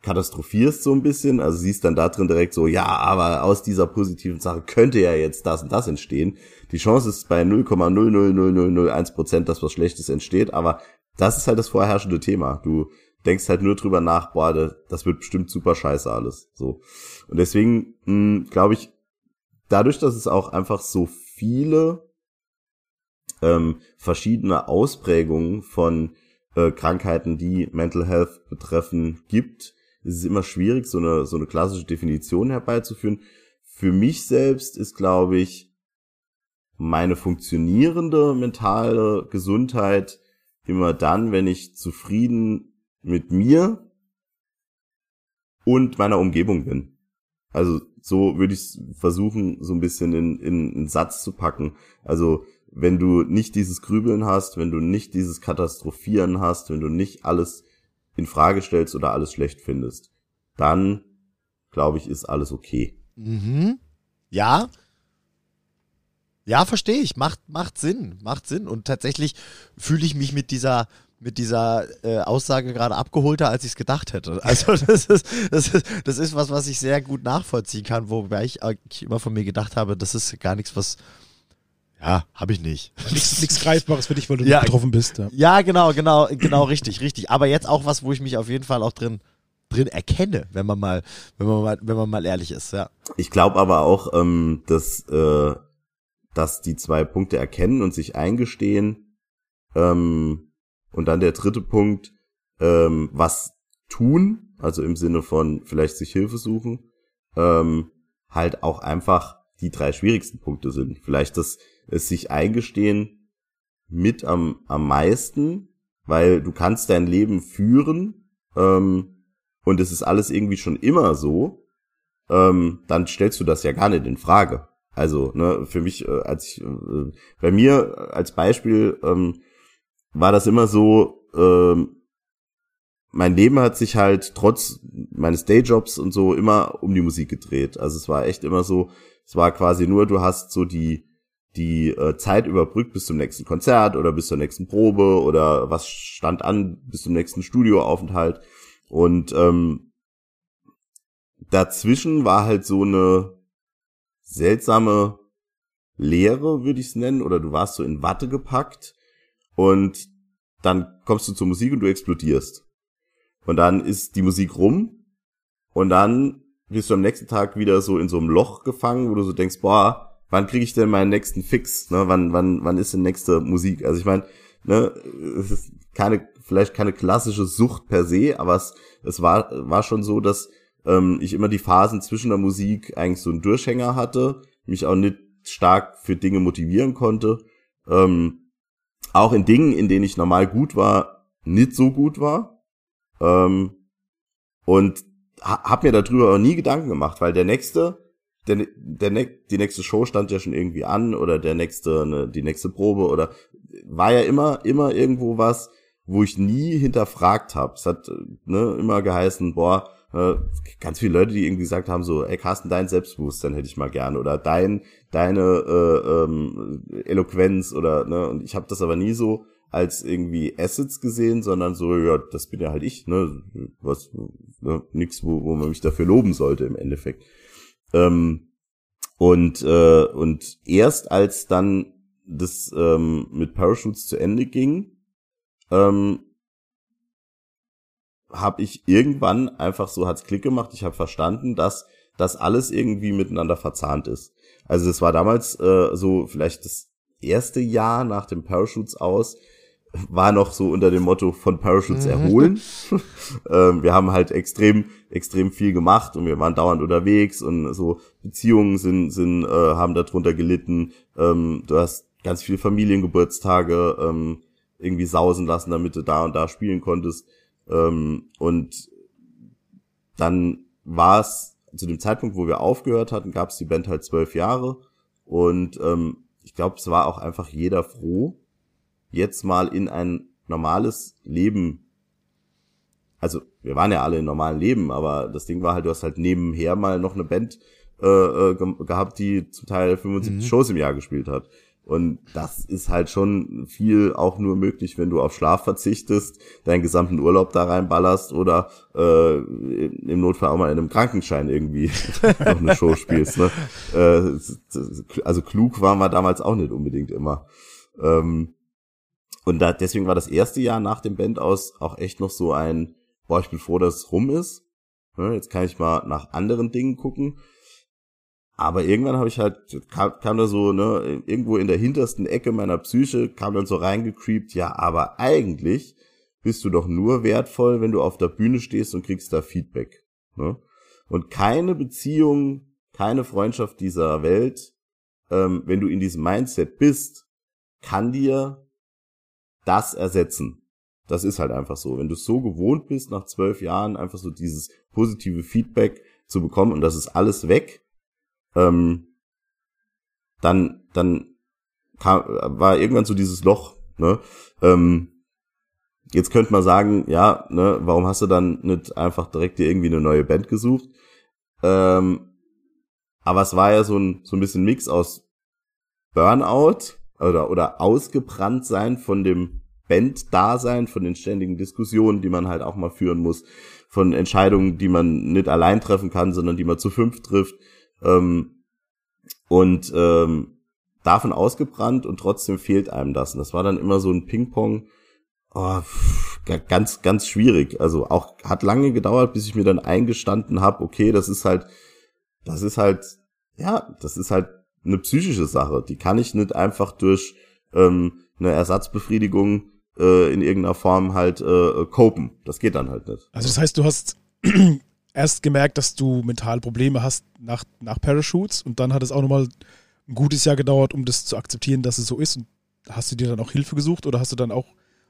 katastrophierst so ein bisschen, also siehst dann da drin direkt so, ja, aber aus dieser positiven Sache könnte ja jetzt das und das entstehen. Die Chance ist bei 0,00001 Prozent, dass was Schlechtes entsteht, aber das ist halt das vorherrschende Thema. Du denkst halt nur drüber nach, boah, das wird bestimmt super scheiße alles. So. Und deswegen hm, glaube ich, dadurch, dass es auch einfach so viele ähm, verschiedene Ausprägungen von äh, Krankheiten, die Mental Health betreffen, gibt, ist es immer schwierig, so eine, so eine klassische Definition herbeizuführen. für mich selbst ist, glaube ich, meine funktionierende mentale Gesundheit immer dann, wenn ich zufrieden mit mir und meiner Umgebung bin. Also so würde ich versuchen, so ein bisschen in, in einen Satz zu packen. Also wenn du nicht dieses Grübeln hast, wenn du nicht dieses Katastrophieren hast, wenn du nicht alles in Frage stellst oder alles schlecht findest, dann glaube ich, ist alles okay. Mhm. Ja. Ja, verstehe ich. Macht, macht Sinn. Macht Sinn. Und tatsächlich fühle ich mich mit dieser, mit dieser äh, Aussage gerade abgeholter, als ich es gedacht hätte. Also das ist, das, ist, das ist was, was ich sehr gut nachvollziehen kann, wobei ich immer von mir gedacht habe, das ist gar nichts, was. Ja, habe ich nicht. Nichts Greifbares für dich, weil du Ja. nicht betroffen bist. Ja. Ja, genau, genau, genau, richtig, richtig. Aber jetzt auch was, wo ich mich auf jeden Fall auch drin, drin erkenne, wenn man mal, wenn man mal, wenn man mal ehrlich ist, ja. Ich glaube aber auch, ähm, dass, äh, dass die zwei Punkte erkennen und sich eingestehen. Ähm, und dann der dritte Punkt, ähm, was tun, also im Sinne von vielleicht sich Hilfe suchen, ähm, halt auch einfach die drei schwierigsten Punkte sind. Vielleicht das es sich eingestehen mit am, am meisten, weil du kannst dein Leben führen ähm, und es ist alles irgendwie schon immer so ähm, dann stellst du das ja gar nicht in Frage. Also, ne, für mich, äh, als ich, äh, bei mir äh, als Beispiel ähm, war das immer so, ähm, mein Leben hat sich halt trotz meines Dayjobs und so immer um die Musik gedreht. Also es war echt immer so, es war quasi nur, du hast so die die äh, Zeit überbrückt bis zum nächsten Konzert oder bis zur nächsten Probe oder was stand an bis zum nächsten Studioaufenthalt und ähm, dazwischen war halt so eine seltsame Leere, würde ich es nennen, oder du warst so in Watte gepackt und dann kommst du zur Musik und du explodierst. Und dann ist die Musik rum und dann bist du am nächsten Tag wieder so in so einem Loch gefangen, wo du so denkst, boah, wann kriege ich denn meinen nächsten Fix? Ne? Wann, wann, wann ist denn nächste Musik? Also ich meine, ne, es ist keine, vielleicht keine klassische Sucht per se, aber es, es war, war schon so, dass ähm, ich immer die Phasen zwischen der Musik eigentlich so einen Durchhänger hatte, mich auch nicht stark für Dinge motivieren konnte. Ähm, auch in Dingen, in denen ich normal gut war, nicht so gut war. Ähm, und ha hab mir darüber auch nie Gedanken gemacht, weil der nächste, der, der ne die nächste Show stand ja schon irgendwie an oder der nächste, ne, die nächste Probe oder war ja immer, immer irgendwo was, wo ich nie hinterfragt habe. Es hat ne, immer geheißen, boah, äh, ganz viele Leute, die irgendwie gesagt haben, so, ey Carsten, dein Selbstbewusstsein hätte ich mal gerne oder dein, deine äh, ähm, Eloquenz oder ne, und ich habe das aber nie so als irgendwie Assets gesehen, sondern so, ja, das bin ja halt ich, ne, was, ne, nix, wo, wo man mich dafür loben sollte im Endeffekt. Ähm, und äh, und erst als dann das ähm, mit Parachutes zu Ende ging, ähm, habe ich irgendwann einfach so hat's Klick gemacht. Ich habe verstanden, dass das alles irgendwie miteinander verzahnt ist. Also es war damals äh, so vielleicht das erste Jahr nach dem Parachutes aus war noch so unter dem Motto von Parachutes erholen. ähm, wir haben halt extrem extrem viel gemacht und wir waren dauernd unterwegs und so Beziehungen sind sind äh, haben darunter gelitten. Ähm, du hast ganz viele Familiengeburtstage ähm, irgendwie sausen lassen, damit du da und da spielen konntest. Ähm, und dann war es zu dem Zeitpunkt, wo wir aufgehört hatten, gab es die Band halt zwölf Jahre. Und ähm, ich glaube, es war auch einfach jeder froh, jetzt mal in ein normales Leben. Also, wir waren ja alle in normalen Leben, aber das Ding war halt, du hast halt nebenher mal noch eine Band äh, äh, ge gehabt, die zum Teil 75 Shows im Jahr gespielt hat. Und das ist halt schon viel auch nur möglich, wenn du auf Schlaf verzichtest, deinen gesamten Urlaub da reinballerst oder äh, im Notfall auch mal in einem Krankenschein irgendwie noch eine Show spielst. Ne? Äh, also klug waren wir damals auch nicht unbedingt immer. Ähm, und da, deswegen war das erste Jahr nach dem Band aus auch echt noch so ein, boah, ich bin froh, dass es rum ist. Ne, jetzt kann ich mal nach anderen Dingen gucken. Aber irgendwann habe ich halt, kam, kam da so, ne, irgendwo in der hintersten Ecke meiner Psyche, kam dann so reingecreept, ja, aber eigentlich bist du doch nur wertvoll, wenn du auf der Bühne stehst und kriegst da Feedback. Ne? Und keine Beziehung, keine Freundschaft dieser Welt, ähm, wenn du in diesem Mindset bist, kann dir das ersetzen. Das ist halt einfach so. Wenn du so gewohnt bist, nach zwölf Jahren einfach so dieses positive Feedback zu bekommen und das ist alles weg, ähm, dann, dann kam, war irgendwann so dieses Loch, ne? Ähm, jetzt könnte man sagen, ja, ne, warum hast du dann nicht einfach direkt dir irgendwie eine neue Band gesucht? Ähm, aber es war ja so ein, so ein bisschen Mix aus Burnout oder, oder ausgebrannt sein von dem Band-Dasein, von den ständigen Diskussionen, die man halt auch mal führen muss, von Entscheidungen, die man nicht allein treffen kann, sondern die man zu fünf trifft. Ähm, und ähm, davon ausgebrannt und trotzdem fehlt einem das. Und das war dann immer so ein Ping-Pong. Oh, ganz, ganz schwierig. Also auch hat lange gedauert, bis ich mir dann eingestanden habe, okay, das ist halt, das ist halt, ja, das ist halt eine psychische Sache. Die kann ich nicht einfach durch ähm, eine Ersatzbefriedigung äh, in irgendeiner Form halt äh, copen. Das geht dann halt nicht. Also das heißt, du hast erst gemerkt, dass du mentale Probleme hast nach, nach Parachutes und dann hat es auch nochmal ein gutes Jahr gedauert, um das zu akzeptieren, dass es so ist. Und hast du dir dann auch Hilfe gesucht oder hast du dann auch,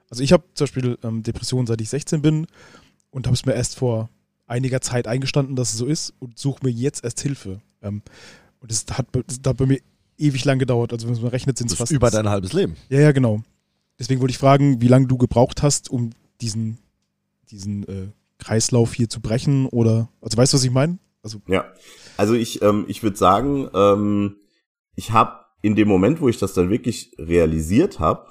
also ich habe zum Beispiel ähm, Depressionen, seit ich 16 bin und habe es mir erst vor einiger Zeit eingestanden, dass es so ist und suche mir jetzt erst Hilfe. Ähm, und das hat, das hat bei mir ewig lang gedauert. Also wenn man rechnet, sind es fast... Über dein halbes Leben. Ja, ja, genau. Deswegen wollte ich fragen, wie lange du gebraucht hast, um diesen, diesen äh, Kreislauf hier zu brechen oder, also weißt du, was ich meine? Also ja, also ich, ähm, ich würde sagen, ähm, ich habe in dem Moment, wo ich das dann wirklich realisiert habe,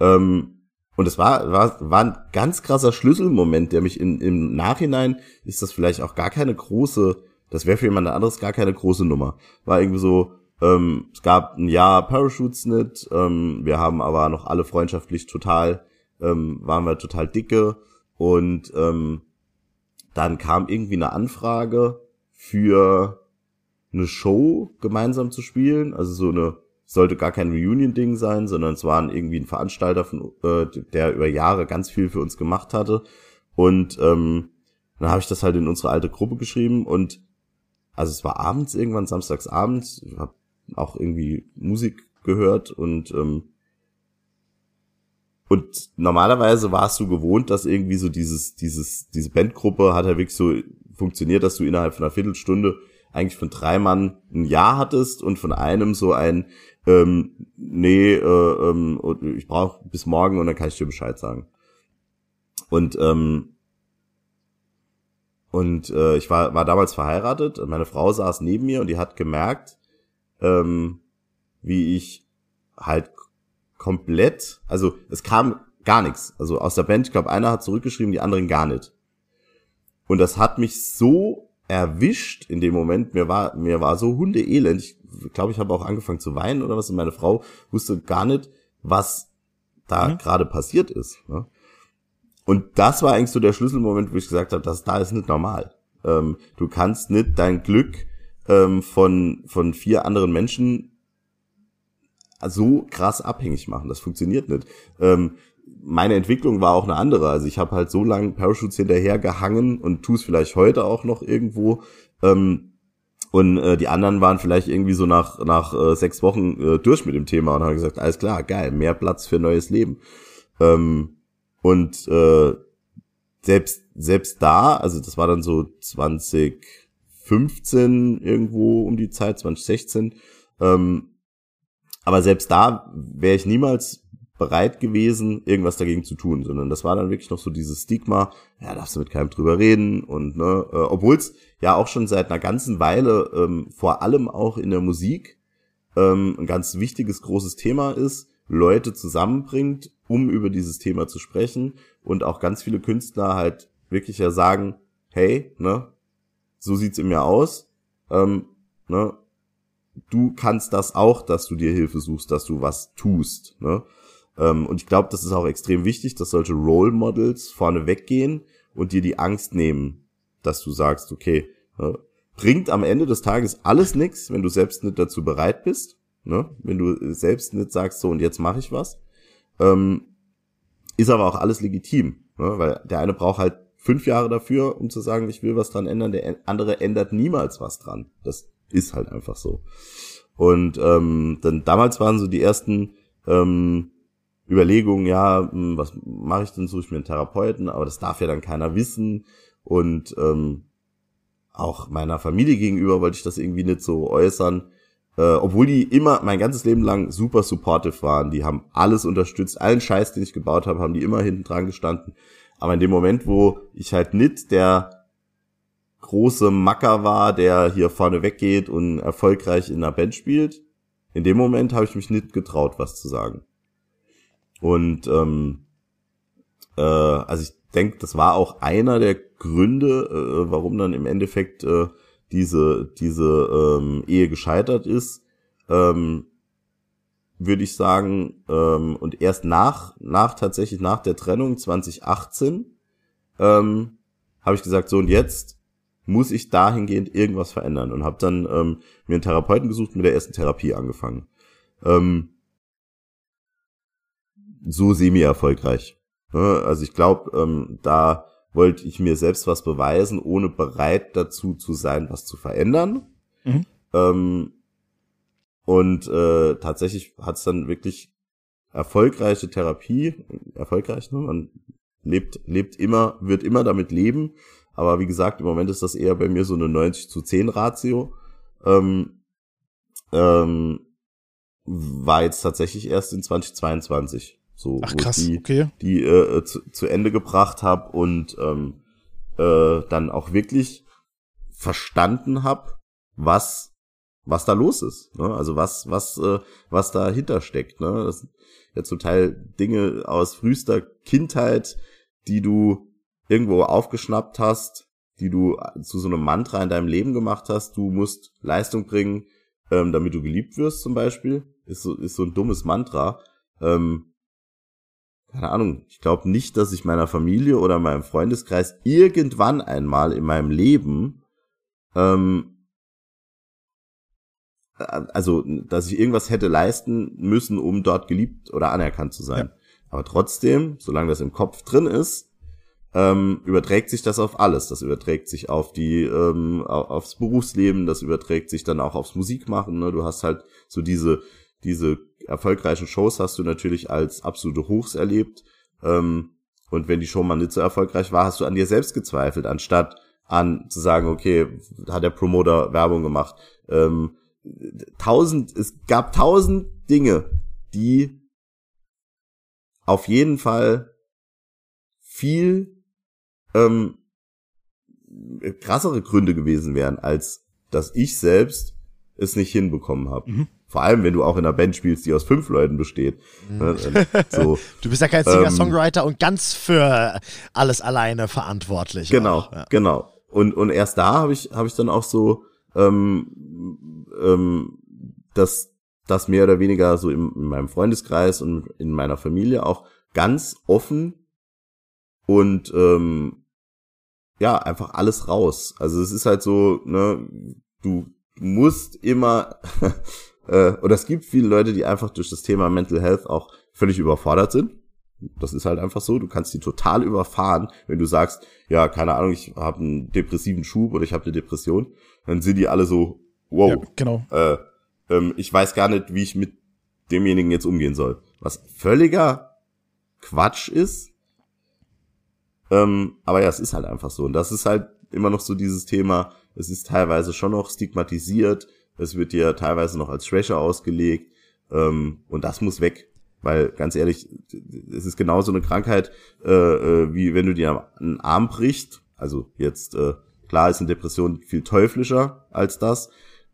ähm, und es war, war, war ein ganz krasser Schlüsselmoment, der mich in, im Nachhinein ist das vielleicht auch gar keine große, das wäre für jemand anderes gar keine große Nummer. War irgendwie so, ähm, es gab ein Jahr Parachutes nicht, ähm, wir haben aber noch alle freundschaftlich total, ähm, waren wir total dicke und ähm, dann kam irgendwie eine Anfrage für eine Show gemeinsam zu spielen, also so eine sollte gar kein Reunion-Ding sein, sondern es waren irgendwie ein Veranstalter, von, äh, der über Jahre ganz viel für uns gemacht hatte. Und ähm, dann habe ich das halt in unsere alte Gruppe geschrieben und also es war abends irgendwann, samstags abends, ich habe auch irgendwie Musik gehört und ähm, und normalerweise warst du gewohnt, dass irgendwie so dieses, dieses, diese Bandgruppe hat ja wirklich so funktioniert, dass du innerhalb von einer Viertelstunde eigentlich von drei Mann ein Ja hattest und von einem so ein ähm, nee, äh, ähm, ich brauche bis morgen und dann kann ich dir Bescheid sagen. Und ähm, und äh, ich war war damals verheiratet. Meine Frau saß neben mir und die hat gemerkt, ähm, wie ich halt komplett, also es kam gar nichts. Also aus der Band, ich glaube, einer hat zurückgeschrieben, die anderen gar nicht. Und das hat mich so erwischt in dem Moment. Mir war mir war so hundeelend. Ich glaube, ich habe auch angefangen zu weinen oder was. Und meine Frau wusste gar nicht, was da mhm. gerade passiert ist. Ne? Und das war eigentlich so der Schlüsselmoment, wo ich gesagt habe, das da ist nicht normal. Ähm, du kannst nicht dein Glück ähm, von von vier anderen Menschen so krass abhängig machen. Das funktioniert nicht. Ähm, meine Entwicklung war auch eine andere. Also ich habe halt so lange Parachutes hinterher gehangen und tu es vielleicht heute auch noch irgendwo. Ähm, und äh, die anderen waren vielleicht irgendwie so nach, nach äh, sechs Wochen äh, durch mit dem Thema und haben gesagt, alles klar, geil, mehr Platz für neues Leben. Ähm, und äh, selbst, selbst da, also das war dann so 2015 irgendwo um die Zeit, 2016, ähm, aber selbst da wäre ich niemals bereit gewesen, irgendwas dagegen zu tun, sondern das war dann wirklich noch so dieses Stigma, ja, darfst du mit keinem drüber reden und ne, äh, obwohl es ja auch schon seit einer ganzen Weile ähm, vor allem auch in der Musik ähm, ein ganz wichtiges großes Thema ist, Leute zusammenbringt, um über dieses Thema zu sprechen und auch ganz viele Künstler halt wirklich ja sagen, hey, ne, so sieht's in mir aus, ähm, ne, du kannst das auch, dass du dir Hilfe suchst, dass du was tust, ne? Ähm, und ich glaube, das ist auch extrem wichtig, dass solche Role Models vorne weggehen und dir die Angst nehmen, dass du sagst, okay, ne, bringt am Ende des Tages alles nichts, wenn du selbst nicht dazu bereit bist, ne? wenn du selbst nicht sagst, so und jetzt mache ich was. Ähm, ist aber auch alles legitim, ne? weil der eine braucht halt fünf Jahre dafür, um zu sagen, ich will was dran ändern. Der andere ändert niemals was dran. Das ist halt einfach so. Und ähm, dann damals waren so die ersten ähm, Überlegungen, ja, hm, was mache ich denn, suche ich mir einen Therapeuten, aber das darf ja dann keiner wissen. Und ähm, auch meiner Familie gegenüber wollte ich das irgendwie nicht so äußern. Äh, obwohl die immer mein ganzes Leben lang super supportive waren. Die haben alles unterstützt, allen Scheiß, den ich gebaut habe, haben die immer hinten dran gestanden. Aber in dem Moment, wo ich halt nicht der große Macker war, der hier vorne weggeht und erfolgreich in einer Band spielt, in dem Moment habe ich mich nicht getraut, was zu sagen. Und ähm, äh, also ich denke, das war auch einer der Gründe, äh, warum dann im Endeffekt äh, diese, diese ähm, Ehe gescheitert ist, ähm, würde ich sagen, ähm, und erst nach, nach tatsächlich nach der Trennung 2018, ähm, habe ich gesagt, so und jetzt muss ich dahingehend irgendwas verändern und habe dann ähm, mir einen Therapeuten gesucht, mit der ersten Therapie angefangen. Ähm, so semi-erfolgreich. Ne? Also ich glaube, ähm, da wollte ich mir selbst was beweisen, ohne bereit dazu zu sein, was zu verändern. Mhm. Ähm, und äh, tatsächlich hat es dann wirklich erfolgreiche Therapie, erfolgreich, ne? man lebt, lebt immer, wird immer damit leben. Aber wie gesagt, im Moment ist das eher bei mir so eine 90 zu 10 Ratio. Ähm, ähm, war jetzt tatsächlich erst in 2022 so Ach, krass, die, okay. die äh, zu, zu Ende gebracht habe und ähm, äh, dann auch wirklich verstanden habe, was was da los ist, ne? Also was was äh, was dahinter steckt, ne? Das sind ja zum Teil Dinge aus frühester Kindheit, die du irgendwo aufgeschnappt hast, die du zu so einem Mantra in deinem Leben gemacht hast. Du musst Leistung bringen, ähm, damit du geliebt wirst, zum Beispiel. Ist so ist so ein dummes Mantra. Ähm, keine Ahnung, ich glaube nicht, dass ich meiner Familie oder meinem Freundeskreis irgendwann einmal in meinem Leben, ähm, äh, also, dass ich irgendwas hätte leisten müssen, um dort geliebt oder anerkannt zu sein. Ja. Aber trotzdem, solange das im Kopf drin ist, ähm, überträgt sich das auf alles. Das überträgt sich auf die, ähm, aufs Berufsleben, das überträgt sich dann auch aufs Musikmachen. Ne? Du hast halt so diese, diese erfolgreichen Shows hast du natürlich als absolute Hochs erlebt. Ähm, und wenn die Show mal nicht so erfolgreich war, hast du an dir selbst gezweifelt, anstatt an zu sagen, okay, hat der Promoter Werbung gemacht. Ähm, tausend, es gab tausend Dinge, die auf jeden Fall viel ähm, krassere Gründe gewesen wären, als dass ich selbst es nicht hinbekommen habe. Mhm. Vor allem, wenn du auch in einer Band spielst, die aus fünf Leuten besteht. Mhm. So, du bist ja kein Singer-Songwriter ähm, und ganz für alles alleine verantwortlich. Genau, auch, ja. genau. Und, und erst da habe ich, hab ich dann auch so ähm, ähm, das, das mehr oder weniger so in, in meinem Freundeskreis und in meiner Familie auch ganz offen und ähm, ja, einfach alles raus. Also es ist halt so, ne, du musst immer Äh, oder es gibt viele Leute, die einfach durch das Thema Mental Health auch völlig überfordert sind. Das ist halt einfach so. Du kannst die total überfahren, wenn du sagst, ja, keine Ahnung, ich habe einen depressiven Schub oder ich habe eine Depression. Dann sind die alle so, wow, ja, genau. Äh, ähm, ich weiß gar nicht, wie ich mit demjenigen jetzt umgehen soll. Was völliger Quatsch ist. Ähm, aber ja, es ist halt einfach so. Und das ist halt immer noch so dieses Thema, es ist teilweise schon noch stigmatisiert es wird dir teilweise noch als Schwäche ausgelegt. Ähm, und das muss weg. Weil, ganz ehrlich, es ist genauso eine Krankheit, äh, äh, wie wenn du dir einen Arm brichst. Also jetzt, äh, klar ist eine Depression viel teuflischer als das.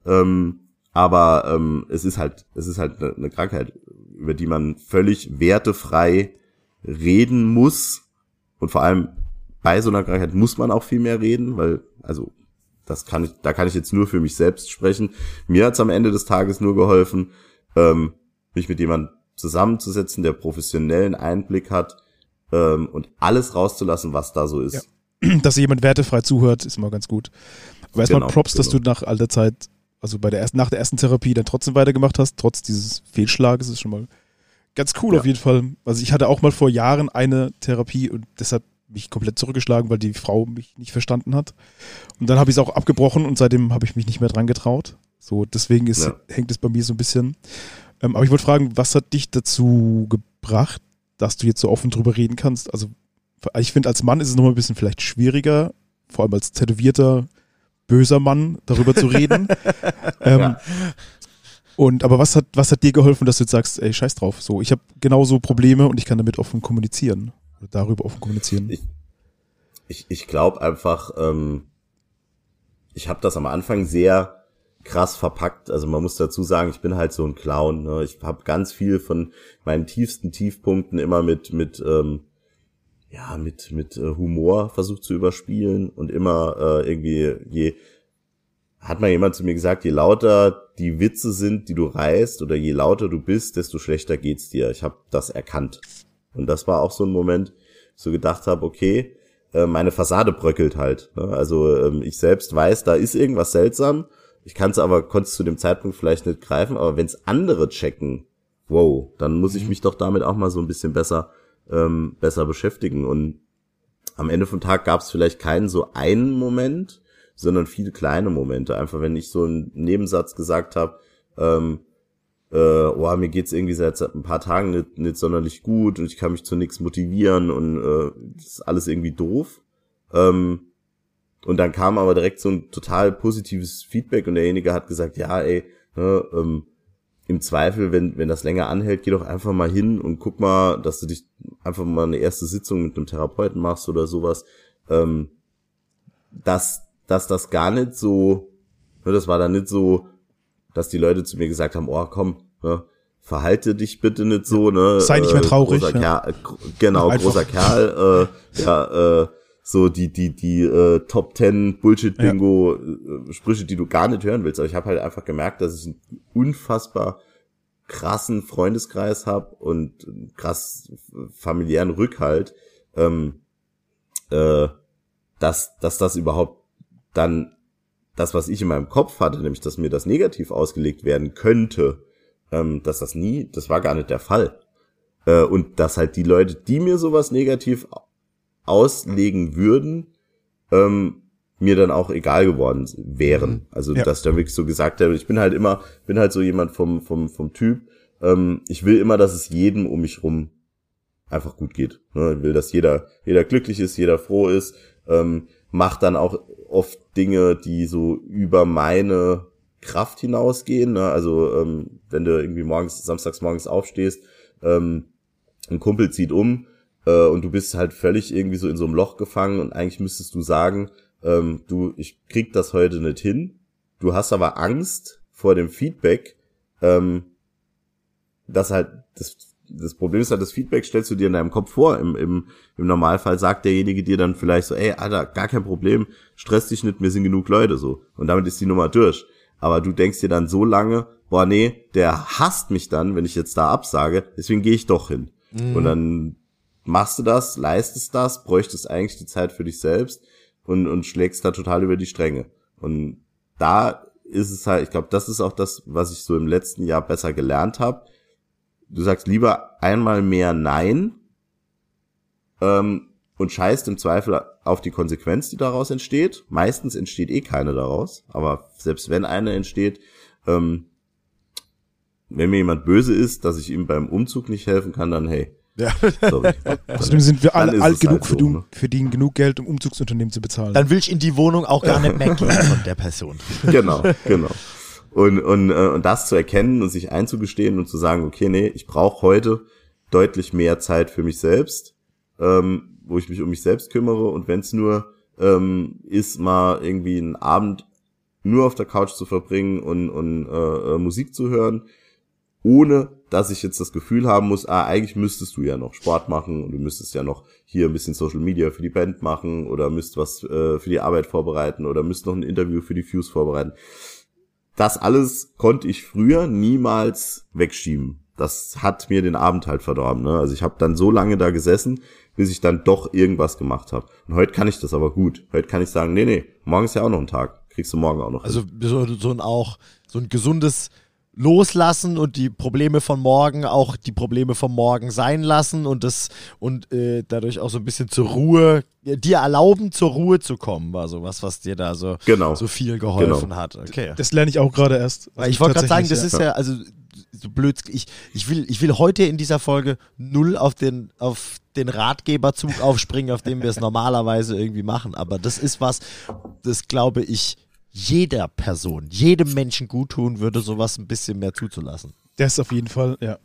Ähm, aber ähm, es ist halt, es ist halt eine, eine Krankheit, über die man völlig wertefrei reden muss. Und vor allem bei so einer Krankheit muss man auch viel mehr reden, weil, also das kann ich, da kann ich jetzt nur für mich selbst sprechen. Mir hat's am Ende des Tages nur geholfen, ähm, mich mit jemandem zusammenzusetzen, der professionellen Einblick hat ähm, und alles rauszulassen, was da so ist. Ja. Dass jemand wertefrei zuhört, ist immer ganz gut. Aber erstmal genau, Props, genau. dass du nach all der Zeit, also bei der ersten, nach der ersten Therapie dann trotzdem weitergemacht hast, trotz dieses Fehlschlages, ist schon mal ganz cool ja. auf jeden Fall. Also ich hatte auch mal vor Jahren eine Therapie und deshalb mich komplett zurückgeschlagen, weil die Frau mich nicht verstanden hat. Und dann habe ich es auch abgebrochen und seitdem habe ich mich nicht mehr dran getraut. So, deswegen ist, Ja. hängt es bei mir so ein bisschen. Ähm, aber ich wollte fragen, was hat dich dazu gebracht, dass du jetzt so offen drüber reden kannst? Also, ich finde, als Mann ist es nochmal ein bisschen vielleicht schwieriger, vor allem als tätowierter, böser Mann, darüber zu reden. ähm, Ja. Und aber was hat, was hat dir geholfen, dass du jetzt sagst, ey, scheiß drauf, so, ich habe genauso Probleme und ich kann damit offen kommunizieren. Oder darüber offen kommunizieren. Ich- ich, ich glaube einfach, ähm, ich habe das am Anfang sehr krass verpackt. Also man muss dazu sagen, ich bin halt so ein Clown. Ne? Ich habe ganz viel von meinen tiefsten Tiefpunkten immer mit mit ähm, ja mit mit äh, Humor versucht zu überspielen und immer äh, irgendwie je hat mal jemand zu mir gesagt, je lauter die Witze sind, die du reißt oder je lauter du bist, desto schlechter geht's dir. Ich habe das erkannt. Und das war auch so ein Moment, so gedacht habe, okay, äh, meine Fassade bröckelt halt. Ne? Also ähm, ich selbst weiß, da ist irgendwas seltsam. Ich kann es aber, konnte es zu dem Zeitpunkt vielleicht nicht greifen, aber wenn es andere checken, wow, dann muss ich mich doch damit auch mal so ein bisschen besser, ähm, besser beschäftigen. Und am Ende vom Tag gab es vielleicht keinen so einen Moment, sondern viele kleine Momente. Einfach wenn ich so einen Nebensatz gesagt habe, ähm, äh, oh, mir geht's irgendwie seit ein paar Tagen nicht, nicht sonderlich gut und ich kann mich zu nichts motivieren und äh, das ist alles irgendwie doof. Ähm, und dann kam aber direkt so ein total positives Feedback und derjenige hat gesagt, ja, ey, ne, ähm, im Zweifel, wenn, wenn das länger anhält, geh doch einfach mal hin und guck mal, dass du dich einfach mal eine erste Sitzung mit einem Therapeuten machst oder sowas. Ähm, dass, dass das gar nicht so, ne, das war dann nicht so, dass die Leute zu mir gesagt haben, oh komm, ne, verhalte dich bitte nicht so, ne? Sei nicht mehr traurig, Großer ja. Kerl, äh, genau, Einfach. großer Kerl, äh, ja, äh, so die, die, die äh, Top 10 Bullshit-Bingo, äh, Sprüche, die du gar nicht hören willst. Aber ich habe halt einfach gemerkt, dass ich einen unfassbar krassen Freundeskreis habe und einen krass familiären Rückhalt, ähm, äh, dass, dass das überhaupt dann das, was ich in meinem Kopf hatte, nämlich, dass mir das negativ ausgelegt werden könnte, ähm, dass das nie, das war gar nicht der Fall. Äh, und dass halt die Leute, die mir sowas negativ auslegen würden, ähm, mir dann auch egal geworden wären. Also, Ja. dass da wirklich so gesagt habe, ich bin halt immer, bin halt so jemand vom, vom, vom Typ, ähm, ich will immer, dass es jedem um mich rum einfach gut geht. Ne? Ich will, dass jeder, jeder glücklich ist, jeder froh ist, ähm, macht dann auch oft Dinge, die so über meine Kraft hinausgehen. Ne? Also ähm, wenn du irgendwie morgens, samstags morgens aufstehst, ähm, ein Kumpel zieht um äh, und du bist halt völlig irgendwie so in so einem Loch gefangen und eigentlich müsstest du sagen, ähm, du, ich krieg das heute nicht hin. Du hast aber Angst vor dem Feedback, ähm, das halt, das, das Problem ist halt, das Feedback stellst du dir in deinem Kopf vor. Im, im, Im Normalfall sagt derjenige dir dann vielleicht so, ey, Alter, gar kein Problem, stress dich nicht, mir sind genug Leute so. Und damit ist die Nummer durch. Aber du denkst dir dann so lange, boah, nee, der hasst mich dann, wenn ich jetzt da absage, deswegen gehe ich doch hin. Und dann machst du das, leistest das, bräuchtest eigentlich die Zeit für dich selbst und, und schlägst da total über die Stränge. Und da ist es halt, ich glaube, das ist auch das, was ich so im letzten Jahr besser gelernt habe. Du sagst lieber einmal mehr Nein ähm, und scheißt im Zweifel auf die Konsequenz, die daraus entsteht. Meistens entsteht eh keine daraus, aber selbst wenn eine entsteht, ähm, wenn mir jemand böse ist, dass ich ihm beim Umzug nicht helfen kann, dann hey, Ja. sorry. Außerdem sind wir alle alt genug, halt für so, du, ne? verdienen genug Geld, um Umzugsunternehmen zu bezahlen. Dann will ich in die Wohnung auch gar nicht mehr gehen von der Person. genau, genau. Und, und, äh, und das zu erkennen und sich einzugestehen und zu sagen, okay, nee, ich brauche heute deutlich mehr Zeit für mich selbst, ähm, wo ich mich um mich selbst kümmere und wenn es nur ähm, ist, mal irgendwie einen Abend nur auf der Couch zu verbringen und, und äh, äh, Musik zu hören, ohne dass ich jetzt das Gefühl haben muss, ah, eigentlich müsstest du ja noch Sport machen und du müsstest ja noch hier ein bisschen Social Media für die Band machen oder müsst was äh, für die Arbeit vorbereiten oder müsst noch ein Interview für die Fuse vorbereiten. Das alles konnte ich früher niemals wegschieben. Das hat mir den Abend halt verdorben. Ne? Also ich habe dann so lange da gesessen, bis ich dann doch irgendwas gemacht habe. Und heute kann ich das aber gut. Heute kann ich sagen, nee, nee, morgen ist ja auch noch ein Tag. Kriegst du morgen auch noch. Also so, so ein auch, so ein gesundes loslassen und die Probleme von morgen auch die Probleme von morgen sein lassen und das und äh, dadurch auch so ein bisschen zur Ruhe, dir erlauben, zur Ruhe zu kommen, war so was, was dir da so, Genau. so viel geholfen Genau. hat. Okay. Das lerne ich auch gerade erst. Weil ich wollte gerade sagen, das Tatsächlich, ist ja, also so blöd, ich, ich, will, ich will heute in dieser Folge null auf den, auf den Ratgeberzug aufspringen, auf dem wir es normalerweise irgendwie machen. Aber das ist was, das glaube ich, jeder Person, jedem Menschen gut tun würde, sowas ein bisschen mehr zuzulassen. Das auf jeden Fall, ja.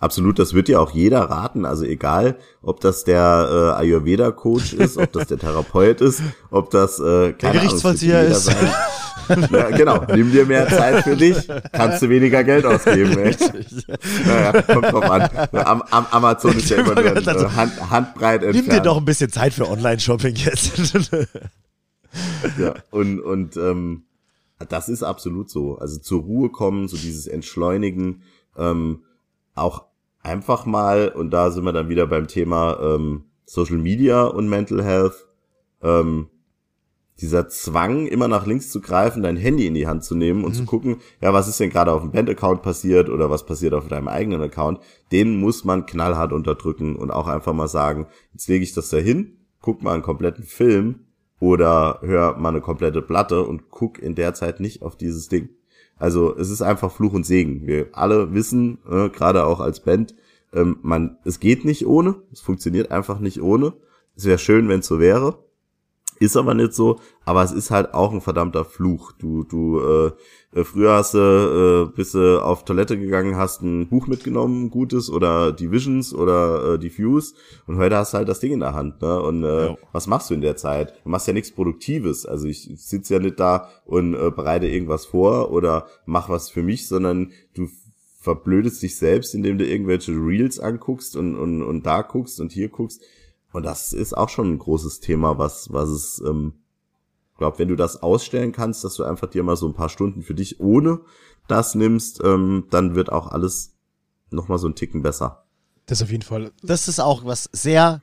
Absolut, das wird ja auch jeder raten. Also egal, ob das der äh, Ayurveda-Coach ist, ob das der Therapeut ist, ob das äh, keine Ahnung, es wird Gerichtsvollzieher ist. Ja, genau, nimm dir mehr Zeit für dich, kannst du weniger Geld ausgeben. Ey. Naja, kommt drauf an. Am, am Amazon ist ja immer nur äh, Hand, handbreit Nimm entfernt. dir doch ein bisschen Zeit für Online-Shopping jetzt. Ja, und, und ähm, das ist absolut so. Also zur Ruhe kommen, so dieses Entschleunigen, ähm, auch einfach mal, und da sind wir dann wieder beim Thema ähm, Social Media und Mental Health, ähm, dieser Zwang, immer nach links zu greifen, dein Handy in die Hand zu nehmen und zu gucken, ja, was ist denn gerade auf dem Band-Account passiert oder was passiert auf deinem eigenen Account, den muss man knallhart unterdrücken und auch einfach mal sagen, jetzt lege ich das da hin, guck mal einen kompletten Film oder hör mal eine komplette Platte und guck in der Zeit nicht auf dieses Ding. Also es ist einfach Fluch und Segen. Wir alle wissen, äh, gerade auch als Band, ähm, man, es geht nicht ohne, es funktioniert einfach nicht ohne. Es wäre schön, wenn es so wäre. Ist aber nicht so, aber es ist halt auch ein verdammter Fluch. Du, du, äh, früher hast du, äh, bist du auf Toilette gegangen, hast ein Buch mitgenommen, gutes, oder die Visions oder äh, die Fuse, und heute hast du halt das Ding in der Hand, ne? Und äh, Ja. was machst du in der Zeit? Du machst ja nichts Produktives. Also ich, ich sitze ja nicht da und äh, bereite irgendwas vor oder mach was für mich, sondern du verblödest dich selbst, indem du irgendwelche Reels anguckst und, und, und da guckst und hier guckst. Und das ist auch schon ein großes Thema, was, was es, ähm, glaub, wenn du das ausstellen kannst, dass du einfach dir mal so ein paar Stunden für dich ohne das nimmst, ähm, dann wird auch alles nochmal so ein Ticken besser. Das auf jeden Fall. Das ist auch was sehr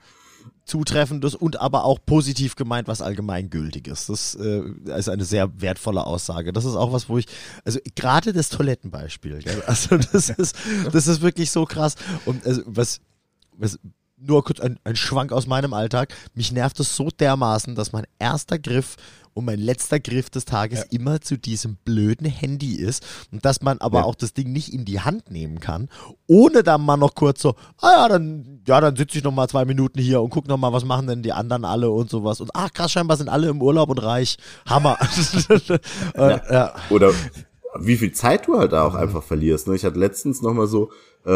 Zutreffendes und aber auch positiv gemeint, was allgemeingültig ist. Das äh, ist eine sehr wertvolle Aussage. Das ist auch was, wo ich, also gerade das Toilettenbeispiel, gell? also das ist, das ist wirklich so krass. Und also, was, was nur kurz ein, ein Schwank aus meinem Alltag. Mich nervt es so dermaßen, dass mein erster Griff und mein letzter Griff des Tages Ja. immer zu diesem blöden Handy ist und dass man aber Ja. auch das Ding nicht in die Hand nehmen kann, ohne dann mal noch kurz so, ah ja, dann, ja, dann sitze ich noch mal zwei Minuten hier und guck noch mal, was machen denn die anderen alle und sowas und ach krass, scheinbar sind alle im Urlaub und reich, Hammer. äh, ja. Oder wie viel Zeit du halt da auch einfach verlierst. Ne? Ich hatte letztens noch mal so, äh,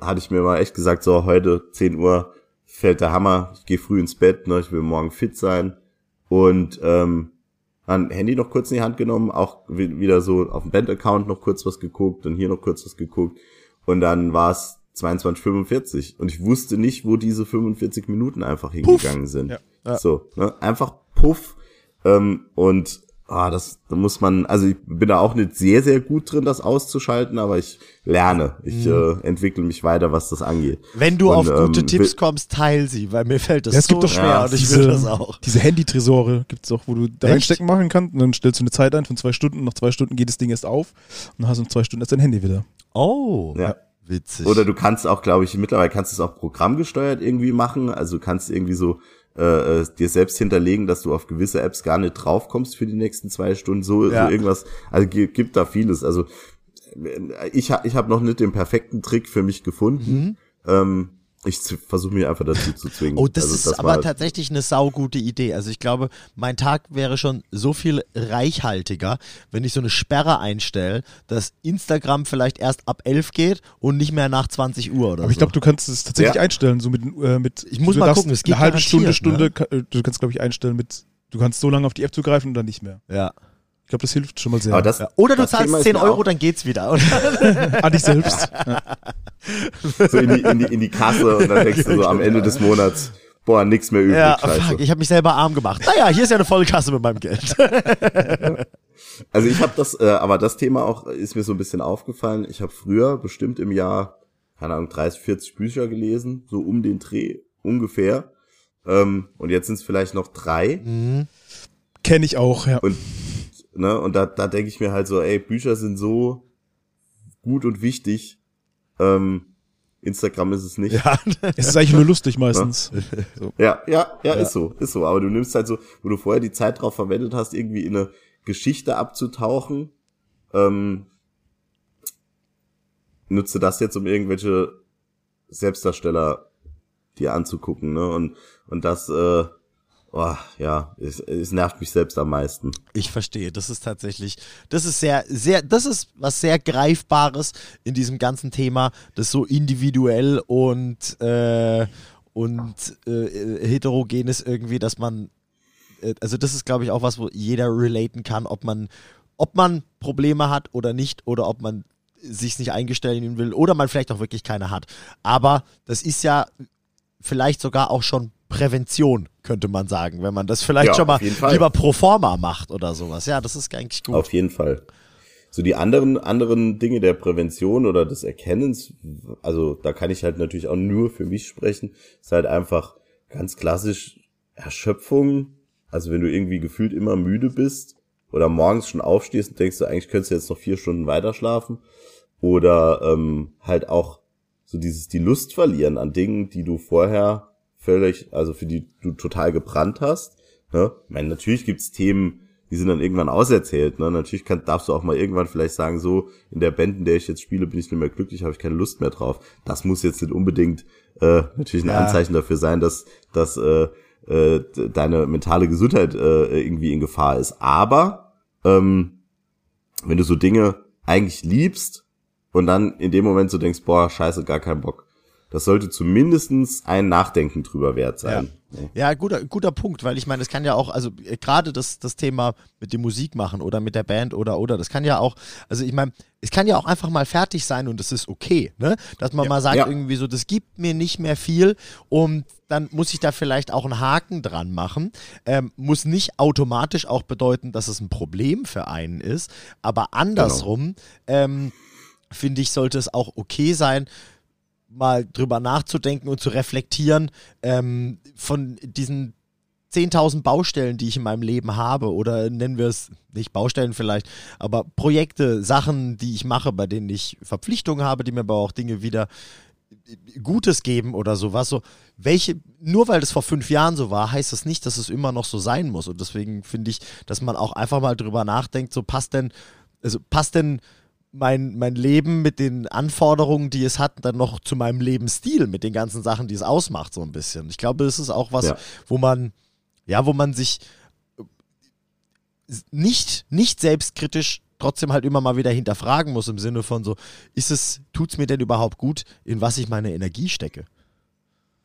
hatte ich mir mal echt gesagt, so heute 10 Uhr fällt der Hammer, ich gehe früh ins Bett, ne? ich will morgen fit sein. Und ähm, dann Handy noch kurz in die Hand genommen, auch wi- wieder so auf dem Band-Account noch kurz was geguckt und hier noch kurz was geguckt. Und dann war es 22,45 und ich wusste nicht, wo diese 45 Minuten einfach hingegangen sind. Ja. Ja. So, ne? einfach puff. Ähm, und ah, das da muss man, also ich bin da auch nicht sehr, sehr gut drin, das auszuschalten, aber ich lerne. Ich äh, entwickle mich weiter, was das angeht. Wenn du Und, auf gute ähm, Tipps kommst, teil sie, weil mir fällt das Ja, es so gibt doch schwer ja, und ich will das auch. Diese Handy-Tresore gibt es auch, wo du da Echt? reinstecken machen kannst und dann stellst du eine Zeit ein von zwei Stunden und nach zwei Stunden geht das Ding erst auf und dann hast du in zwei Stunden erst dein Handy wieder. Oh, Ja. witzig. Oder du kannst auch, glaube ich, mittlerweile kannst du es auch programmgesteuert irgendwie machen. Also du kannst irgendwie so äh, äh, dir selbst hinterlegen, dass du auf gewisse Apps gar nicht draufkommst für die nächsten zwei Stunden. So, Ja. so irgendwas. Also gi- gibt da vieles. Also äh, ich, ich habe noch nicht den perfekten Trick für mich gefunden. Ähm, ich versuche mich einfach dazu zu zwingen. Oh, das also, ist das aber tatsächlich eine saugute Idee. Also ich glaube, mein Tag wäre schon so viel reichhaltiger, wenn ich so eine Sperre einstelle, dass Instagram vielleicht erst ab 11 geht und nicht mehr nach 20 Uhr oder Aber ich so. glaube, du kannst es tatsächlich Ja. einstellen, so mit, äh, mit Ich muss mal gucken, es geht eine halbe Stunde, Stunde, ka- äh, du kannst glaube ich einstellen mit du kannst so lange auf die App zugreifen und dann nicht mehr. ja. Ich glaube, das hilft schon mal sehr. das, ja. Oder du zahlst Thema ist 10 mir Euro, auch dann geht's wieder. An dich selbst. Ja. so in die, in, die, in die Kasse und dann denkst du so am Ende des Monats, boah, nix mehr übrig. ja, scheiße. fuck, ich habe mich selber arm gemacht. Naja, hier ist ja eine volle Kasse mit meinem Geld. Also ich habe das, äh, aber das Thema auch ist mir so ein bisschen aufgefallen. Ich habe früher bestimmt im Jahr, keine Ahnung, 30, 40 Bücher gelesen, so um den Dreh ungefähr. Ähm, und jetzt sind es vielleicht noch drei. Kenne ich auch, ja. Und ne, und da, da denke ich mir halt so, ey, Bücher sind so gut und wichtig. Ähm, Instagram ist es nicht. Ja. es ist eigentlich nur lustig meistens. So. Ja, ja, ja, ja, ist so, ist so. Aber du nimmst halt so, wo du vorher die Zeit drauf verwendet hast, irgendwie in eine Geschichte abzutauchen, ähm, nutze das jetzt, um irgendwelche Selbstdarsteller dir anzugucken, ne? Und, und das, äh, oh, ja, es, es nervt mich selbst am meisten. Ich verstehe. Das ist tatsächlich, das ist sehr, sehr, das ist was sehr Greifbares in diesem ganzen Thema, das so individuell und, äh, und äh, heterogen ist irgendwie, dass man, äh, also das ist, glaube ich, auch was, wo jeder relaten kann, ob man, ob man Probleme hat oder nicht, oder ob man sich nicht eingestellen will oder man vielleicht auch wirklich keine hat. Aber das ist ja vielleicht sogar auch schon Prävention, könnte man sagen, wenn man das vielleicht ja, schon mal lieber pro forma macht oder sowas. Ja, das ist eigentlich gut. Auf jeden Fall. So die anderen, anderen Dinge der Prävention oder des Erkennens, also da kann ich halt natürlich auch nur für mich sprechen, ist halt einfach ganz klassisch Erschöpfung. Also wenn du irgendwie gefühlt immer müde bist oder morgens schon aufstehst und denkst du, eigentlich könntest du jetzt noch vier Stunden weiter schlafen. Oder ähm, halt auch so dieses die Lust verlieren an Dingen, die du vorher völlig, also für die du total gebrannt hast. Ne? Ich meine, natürlich gibt's Themen, die sind dann irgendwann auserzählt. Ne? Natürlich kann, darfst du auch mal irgendwann vielleicht sagen, so in der Band, in der ich jetzt spiele, bin ich nicht mehr glücklich, habe ich keine Lust mehr drauf. Das muss jetzt nicht unbedingt äh, natürlich ein ja. Anzeichen dafür sein, dass, dass äh, äh, deine mentale Gesundheit äh, irgendwie in Gefahr ist. Aber ähm, wenn du so Dinge eigentlich liebst und dann in dem Moment so denkst, boah, scheiße, gar keinen Bock, das sollte zumindestens ein Nachdenken drüber wert sein. Ja, ja guter, guter Punkt, weil ich meine, es kann ja auch, also äh, gerade das, das Thema mit dem Musik machen oder mit der Band oder oder, das kann ja auch, also ich meine, es kann ja auch einfach mal fertig sein und das ist okay, ne? Dass man ja. mal sagt, ja. irgendwie so, das gibt mir nicht mehr viel und dann muss ich da vielleicht auch einen Haken dran machen. Ähm, muss nicht automatisch auch bedeuten, dass es ein Problem für einen ist, aber andersrum, genau. ähm, finde ich, sollte es auch okay sein, mal drüber nachzudenken und zu reflektieren ähm, von diesen 10.000 Baustellen, die ich in meinem Leben habe, oder nennen wir es nicht Baustellen vielleicht, aber Projekte, Sachen, die ich mache, bei denen ich Verpflichtungen habe, die mir aber auch Dinge wieder Gutes geben oder sowas. So, welche, nur weil das vor fünf Jahren so war, heißt das nicht, dass es immer noch so sein muss. Und deswegen finde ich, dass man auch einfach mal drüber nachdenkt, so passt denn, also passt denn mein, mein Leben mit den Anforderungen, die es hat, dann noch zu meinem Lebensstil, mit den ganzen Sachen, die es ausmacht, so ein bisschen. Ich glaube, das ist auch was, ja. wo man, ja, wo man sich nicht, nicht selbstkritisch trotzdem halt immer mal wieder hinterfragen muss im Sinne von so, ist es, tut es mir denn überhaupt gut, in was ich meine Energie stecke?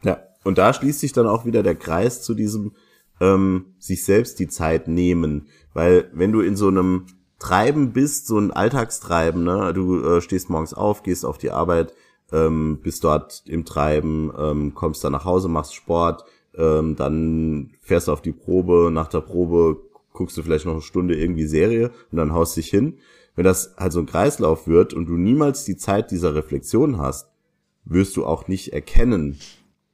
Ja, und da schließt sich dann auch wieder der Kreis zu diesem ähm, sich selbst die Zeit nehmen. Weil wenn du in so einem Treiben bist, so ein Alltagstreiben, ne? Du äh, stehst morgens auf, gehst auf die Arbeit, ähm, bist dort im Treiben, ähm, kommst dann nach Hause, machst Sport, ähm, dann fährst du auf die Probe, nach der Probe guckst du vielleicht noch eine Stunde irgendwie Serie und dann haust dich hin. Wenn das halt so ein Kreislauf wird und du niemals die Zeit dieser Reflexion hast, wirst du auch nicht erkennen,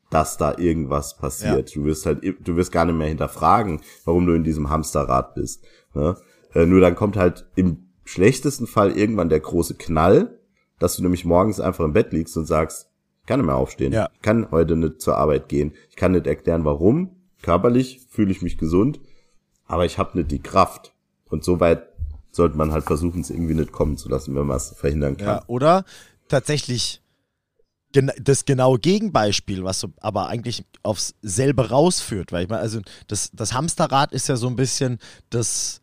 dass da irgendwas passiert. Ja. Du wirst halt, du wirst gar nicht mehr hinterfragen, warum du in diesem Hamsterrad bist. Ne? Äh, nur dann kommt halt im schlechtesten Fall irgendwann der große Knall, dass du nämlich morgens einfach im Bett liegst und sagst, ich kann nicht mehr aufstehen. Ja. Ich kann heute nicht zur Arbeit gehen. Ich kann nicht erklären, warum. Körperlich fühle ich mich gesund, aber ich habe nicht die Kraft. Und so weit sollte man halt versuchen, es irgendwie nicht kommen zu lassen, wenn man es verhindern kann. Ja, oder tatsächlich das genaue Gegenbeispiel, was aber eigentlich aufs selbe rausführt, weil ich meine, also das, das Hamsterrad ist ja so ein bisschen das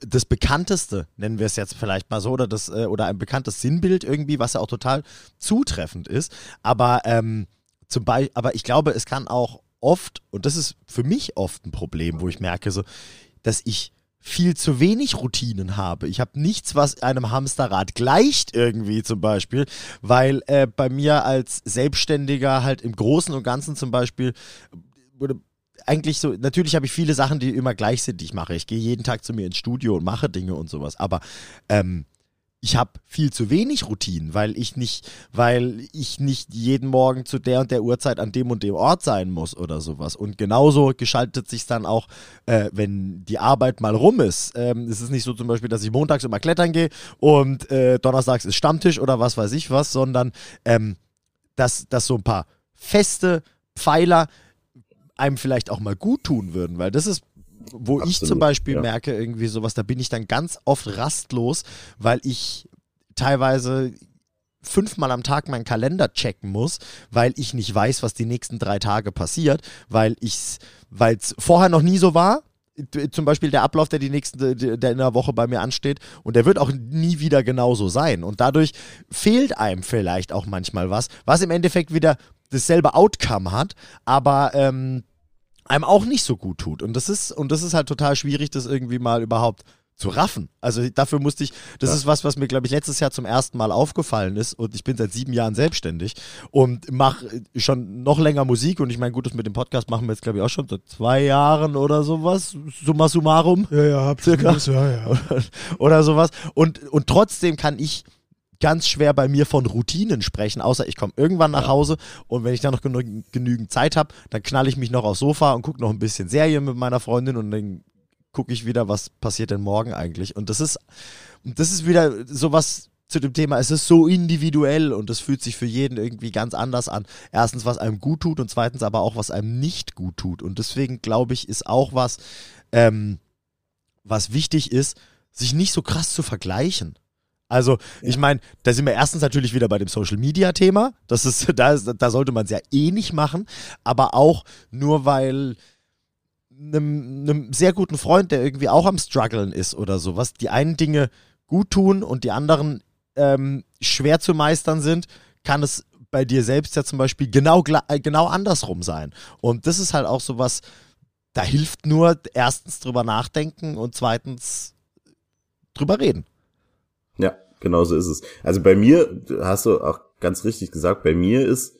das bekannteste, nennen wir es jetzt vielleicht mal so, oder das, äh, oder ein bekanntes Sinnbild irgendwie, was ja auch total zutreffend ist. Aber ähm, zum aber ich glaube, es kann auch oft, und das ist für mich oft ein Problem, wo ich merke, so, dass ich viel zu wenig Routinen habe. Ich habe nichts, was einem Hamsterrad gleicht irgendwie zum Beispiel, weil äh, bei mir als Selbstständiger halt im Großen und Ganzen zum Beispiel eigentlich so, natürlich habe ich viele Sachen, die immer gleich sind, die ich mache. Ich gehe jeden Tag zu mir ins Studio und mache Dinge und sowas. Aber ähm, ich habe viel zu wenig Routinen, weil ich nicht, weil ich nicht jeden Morgen zu der und der Uhrzeit an dem und dem Ort sein muss oder sowas. Und genauso geschaltet sich dann auch, äh, wenn die Arbeit mal rum ist. Ähm, es ist nicht so zum Beispiel, dass ich montags immer klettern gehe und äh, donnerstags ist Stammtisch oder was weiß ich was, sondern ähm, dass, dass so ein paar feste Pfeiler einem vielleicht auch mal gut tun würden, weil das ist wo Absolut, ich zum Beispiel ja. merke, irgendwie sowas, da bin ich dann ganz oft rastlos, weil ich teilweise fünfmal am Tag meinen Kalender checken muss, weil ich nicht weiß, was die nächsten drei Tage passiert, weil ich weil es vorher noch nie so war. Zum Beispiel der Ablauf, der die nächsten, der in der Woche bei mir ansteht, und der wird auch nie wieder genauso sein. Und dadurch fehlt einem vielleicht auch manchmal was, was im Endeffekt wieder dasselbe Outcome hat, aber ähm, einem auch nicht so gut tut. Und das ist, und das ist halt total schwierig, das irgendwie mal überhaupt zu raffen. Also dafür musste ich, das ja. ist was, was mir, glaube ich, letztes Jahr zum ersten Mal aufgefallen ist und ich bin seit sieben Jahren selbstständig und mache schon noch länger Musik und ich meine, gut, das mit dem Podcast machen wir jetzt, glaube ich, auch schon seit zwei Jahren oder sowas, summa summarum. Ja, ja, hab circa. Ja, ja. Oder, oder sowas. Und, und trotzdem kann ich ganz schwer bei mir von Routinen sprechen, außer ich komme irgendwann nach ja. Hause und wenn ich dann noch genü genügend Zeit habe, dann knall ich mich noch aufs Sofa und gucke noch ein bisschen Serie mit meiner Freundin und dann gucke ich wieder, was passiert denn morgen eigentlich. Und das ist, das ist wieder sowas zu dem Thema, es ist so individuell und es fühlt sich für jeden irgendwie ganz anders an. Erstens, was einem gut tut und zweitens aber auch, was einem nicht gut tut. Und deswegen glaube ich, ist auch was, ähm, was wichtig ist, sich nicht so krass zu vergleichen. Also, ich meine, da sind wir erstens natürlich wieder bei dem Social Media Thema. Das ist, da, ist, da sollte man es ja eh nicht machen. Aber auch nur weil einem, einem sehr guten Freund, der irgendwie auch am struggeln ist oder sowas, die einen Dinge gut tun und die anderen ähm, schwer zu meistern sind, kann es bei dir selbst ja zum Beispiel genau, äh, genau andersrum sein. Und das ist halt auch sowas, da hilft nur erstens drüber nachdenken und zweitens drüber reden. Ja, genau so ist es. Also bei mir, hast du auch ganz richtig gesagt, bei mir ist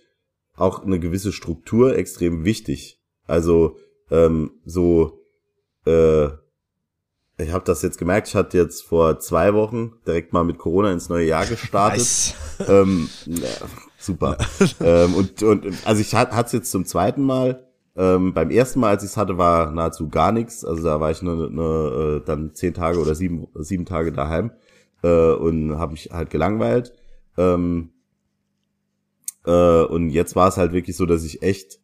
auch eine gewisse Struktur extrem wichtig. Also ähm, so, äh, ich habe das jetzt gemerkt, ich hatte jetzt vor zwei Wochen direkt mal mit Corona ins neue Jahr gestartet. Nice. Ähm, ja, super. ähm, und, und also ich hatte es jetzt zum zweiten Mal. Ähm, beim ersten Mal, als ich es hatte, war nahezu gar nichts. Also da war ich nur, nur äh, dann zehn Tage oder sieben, sieben Tage daheim äh, und habe mich halt gelangweilt. Ähm, äh, und jetzt war es halt wirklich so, dass ich echt,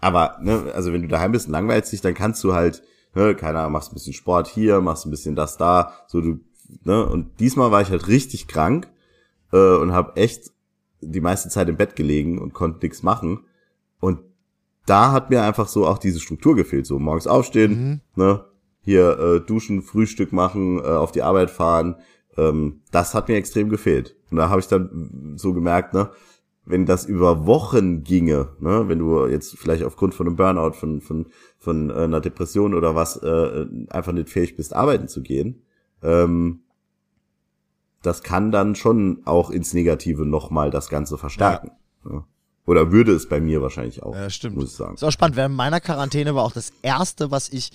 aber, ne, also wenn du daheim bist und langweilst dich, dann kannst du halt, ne, keine Ahnung, machst ein bisschen Sport hier, machst ein bisschen das da, so du, ne, und diesmal war ich halt richtig krank äh, und habe echt die meiste Zeit im Bett gelegen und konnte nichts machen. Und da hat mir einfach so auch diese Struktur gefehlt, so morgens aufstehen, mhm. ne, hier äh, duschen, Frühstück machen, äh, auf die Arbeit fahren, ähm, das hat mir extrem gefehlt. Und da habe ich dann so gemerkt, ne, wenn das über Wochen ginge, ne, wenn du jetzt vielleicht aufgrund von einem Burnout, von, von, von äh, einer Depression oder was äh, einfach nicht fähig bist, arbeiten zu gehen, ähm, das kann dann schon auch ins Negative nochmal das Ganze verstärken. Ja. Ja. Oder würde es bei mir wahrscheinlich auch. Ja, stimmt. Muss ich sagen. ist auch spannend. Während meiner Quarantäne war auch das erste, was ich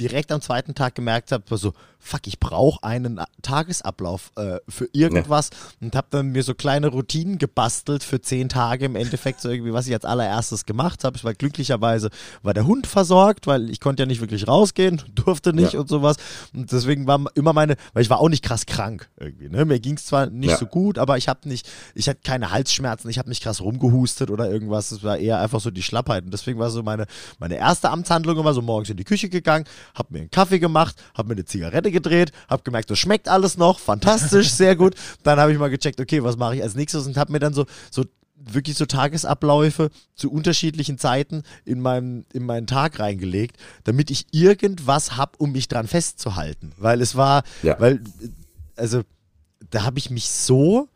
direkt am zweiten Tag gemerkt habe, war so, fuck, ich brauche einen Tagesablauf äh, für irgendwas ja. und habe dann mir so kleine Routinen gebastelt für zehn Tage im Endeffekt, so irgendwie, was ich als allererstes gemacht habe. Ich war glücklicherweise, war der Hund versorgt, weil ich konnte ja nicht wirklich rausgehen, durfte nicht ja. und sowas. Und deswegen war immer meine, weil ich war auch nicht krass krank irgendwie. Ne? Mir ging es zwar nicht ja. so gut, aber ich habe nicht, ich hatte keine Halsschmerzen, ich habe nicht krass rumgehustet oder irgendwas. Es war eher einfach so die Schlappheit. Und deswegen war so meine, meine erste Amtshandlung immer so morgens in die Küche gegangen, habe mir einen Kaffee gemacht, habe mir eine Zigarette gedreht, habe gemerkt, das schmeckt alles noch, fantastisch, sehr gut. Dann habe ich mal gecheckt, okay, was mache ich als nächstes und habe mir dann so, so wirklich so Tagesabläufe zu unterschiedlichen Zeiten in meinem in meinen Tag reingelegt, damit ich irgendwas habe, um mich dran festzuhalten, weil es war, ja. weil also da habe ich mich so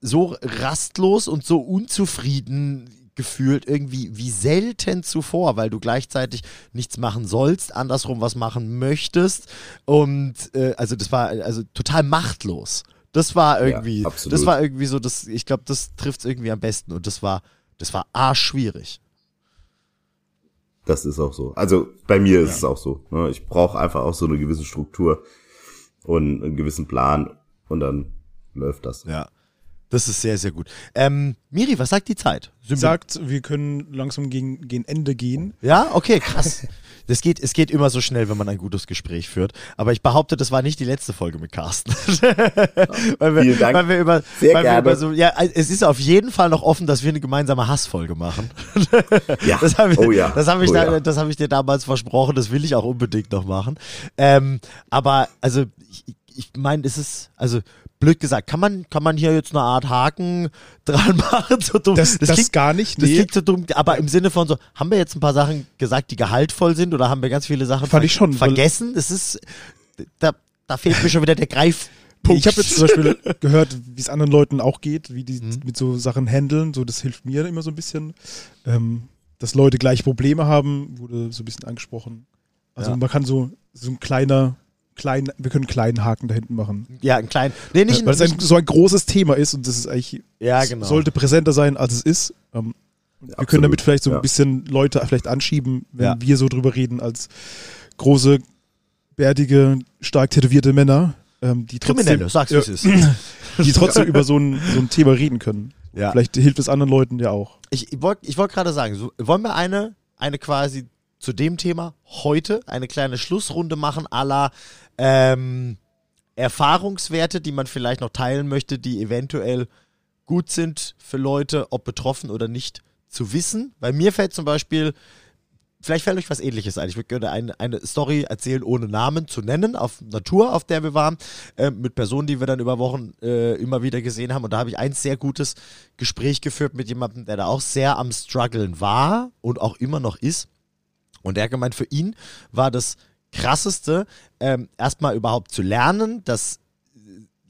so rastlos und so unzufrieden gefühlt irgendwie wie selten zuvor, weil du gleichzeitig nichts machen sollst, andersrum was machen möchtest und äh, also das war also total machtlos. Das war irgendwie, ja, das war irgendwie so, das, ich glaube, das trifft es irgendwie am besten und das war, das war arschschwierig. Das ist auch so. Also bei mir ist ja. es auch so. Ne? Ich brauche einfach auch so eine gewisse Struktur und einen gewissen Plan. Und dann läuft das. Ja. Das ist sehr, sehr gut. Ähm, Miri, was sagt die Zeit? Sie sagt, wir können langsam gegen, gegen Ende gehen. Ja, okay, krass. Das geht, es geht immer so schnell, wenn man ein gutes Gespräch führt. Aber ich behaupte, das war nicht die letzte Folge mit Carsten. weil wir, Vielen Dank. Weil wir über, Sehr weil wir gerne. über so, ja, es ist auf jeden Fall noch offen, dass wir eine gemeinsame Hassfolge machen. Ja. Das habe ich, oh ja. das hab ich, oh da, ja. das hab ich dir damals versprochen, das will ich auch unbedingt noch machen. Ähm, aber also ich, ich meine, es ist, also blöd gesagt, kann man, kann man hier jetzt eine Art Haken dran machen? So dumm. Das, das, klingt, gar nicht. das Nee, klingt so dumm, aber im Sinne von so, haben wir jetzt ein paar Sachen gesagt, die gehaltvoll sind oder haben wir ganz viele Sachen ich schon, vergessen? Es ist, da, da fehlt mir schon wieder der Greifpunkt. ich habe jetzt zum Beispiel gehört, wie es anderen Leuten auch geht, wie die Mhm. mit so Sachen handeln. So, das hilft mir immer so ein bisschen. Ähm, dass Leute gleich Probleme haben, wurde so ein bisschen angesprochen. Also Ja. man kann so, so ein kleiner, klein, wir können einen kleinen Haken da hinten machen. ja, ein kleinen, nee, nicht, Weil es ein, so ein großes Thema ist und das ist eigentlich, ja, genau. sollte präsenter sein, als es ist. Ähm, wir Absolut, können damit vielleicht so ein ja. bisschen Leute vielleicht anschieben, wenn Ja. wir so drüber reden, als große, bärtige, stark tätowierte Männer, ähm, die trotzdem, Kriminelle, sag's wie ja, es ist. die trotzdem über so ein, so ein Thema reden können. Ja. Vielleicht hilft es anderen Leuten ja auch. Ich wollte ich wollt gerade sagen, so, wollen wir eine, eine quasi zu dem Thema heute eine kleine Schlussrunde machen, à la ähm, Erfahrungswerte, die man vielleicht noch teilen möchte, die eventuell gut sind für Leute, ob betroffen oder nicht, zu wissen. Bei mir fällt zum Beispiel, vielleicht fällt euch was ähnliches ein. Ich würde eine, eine Story erzählen, ohne Namen zu nennen, auf Natur, auf der wir waren, äh, mit Personen, die wir dann über Wochen äh, immer wieder gesehen haben. Und da habe ich ein sehr gutes Gespräch geführt mit jemandem, der da auch sehr am struggeln war und auch immer noch ist. Und er gemeint, für ihn war das krasseste, ähm, erstmal überhaupt zu lernen, dass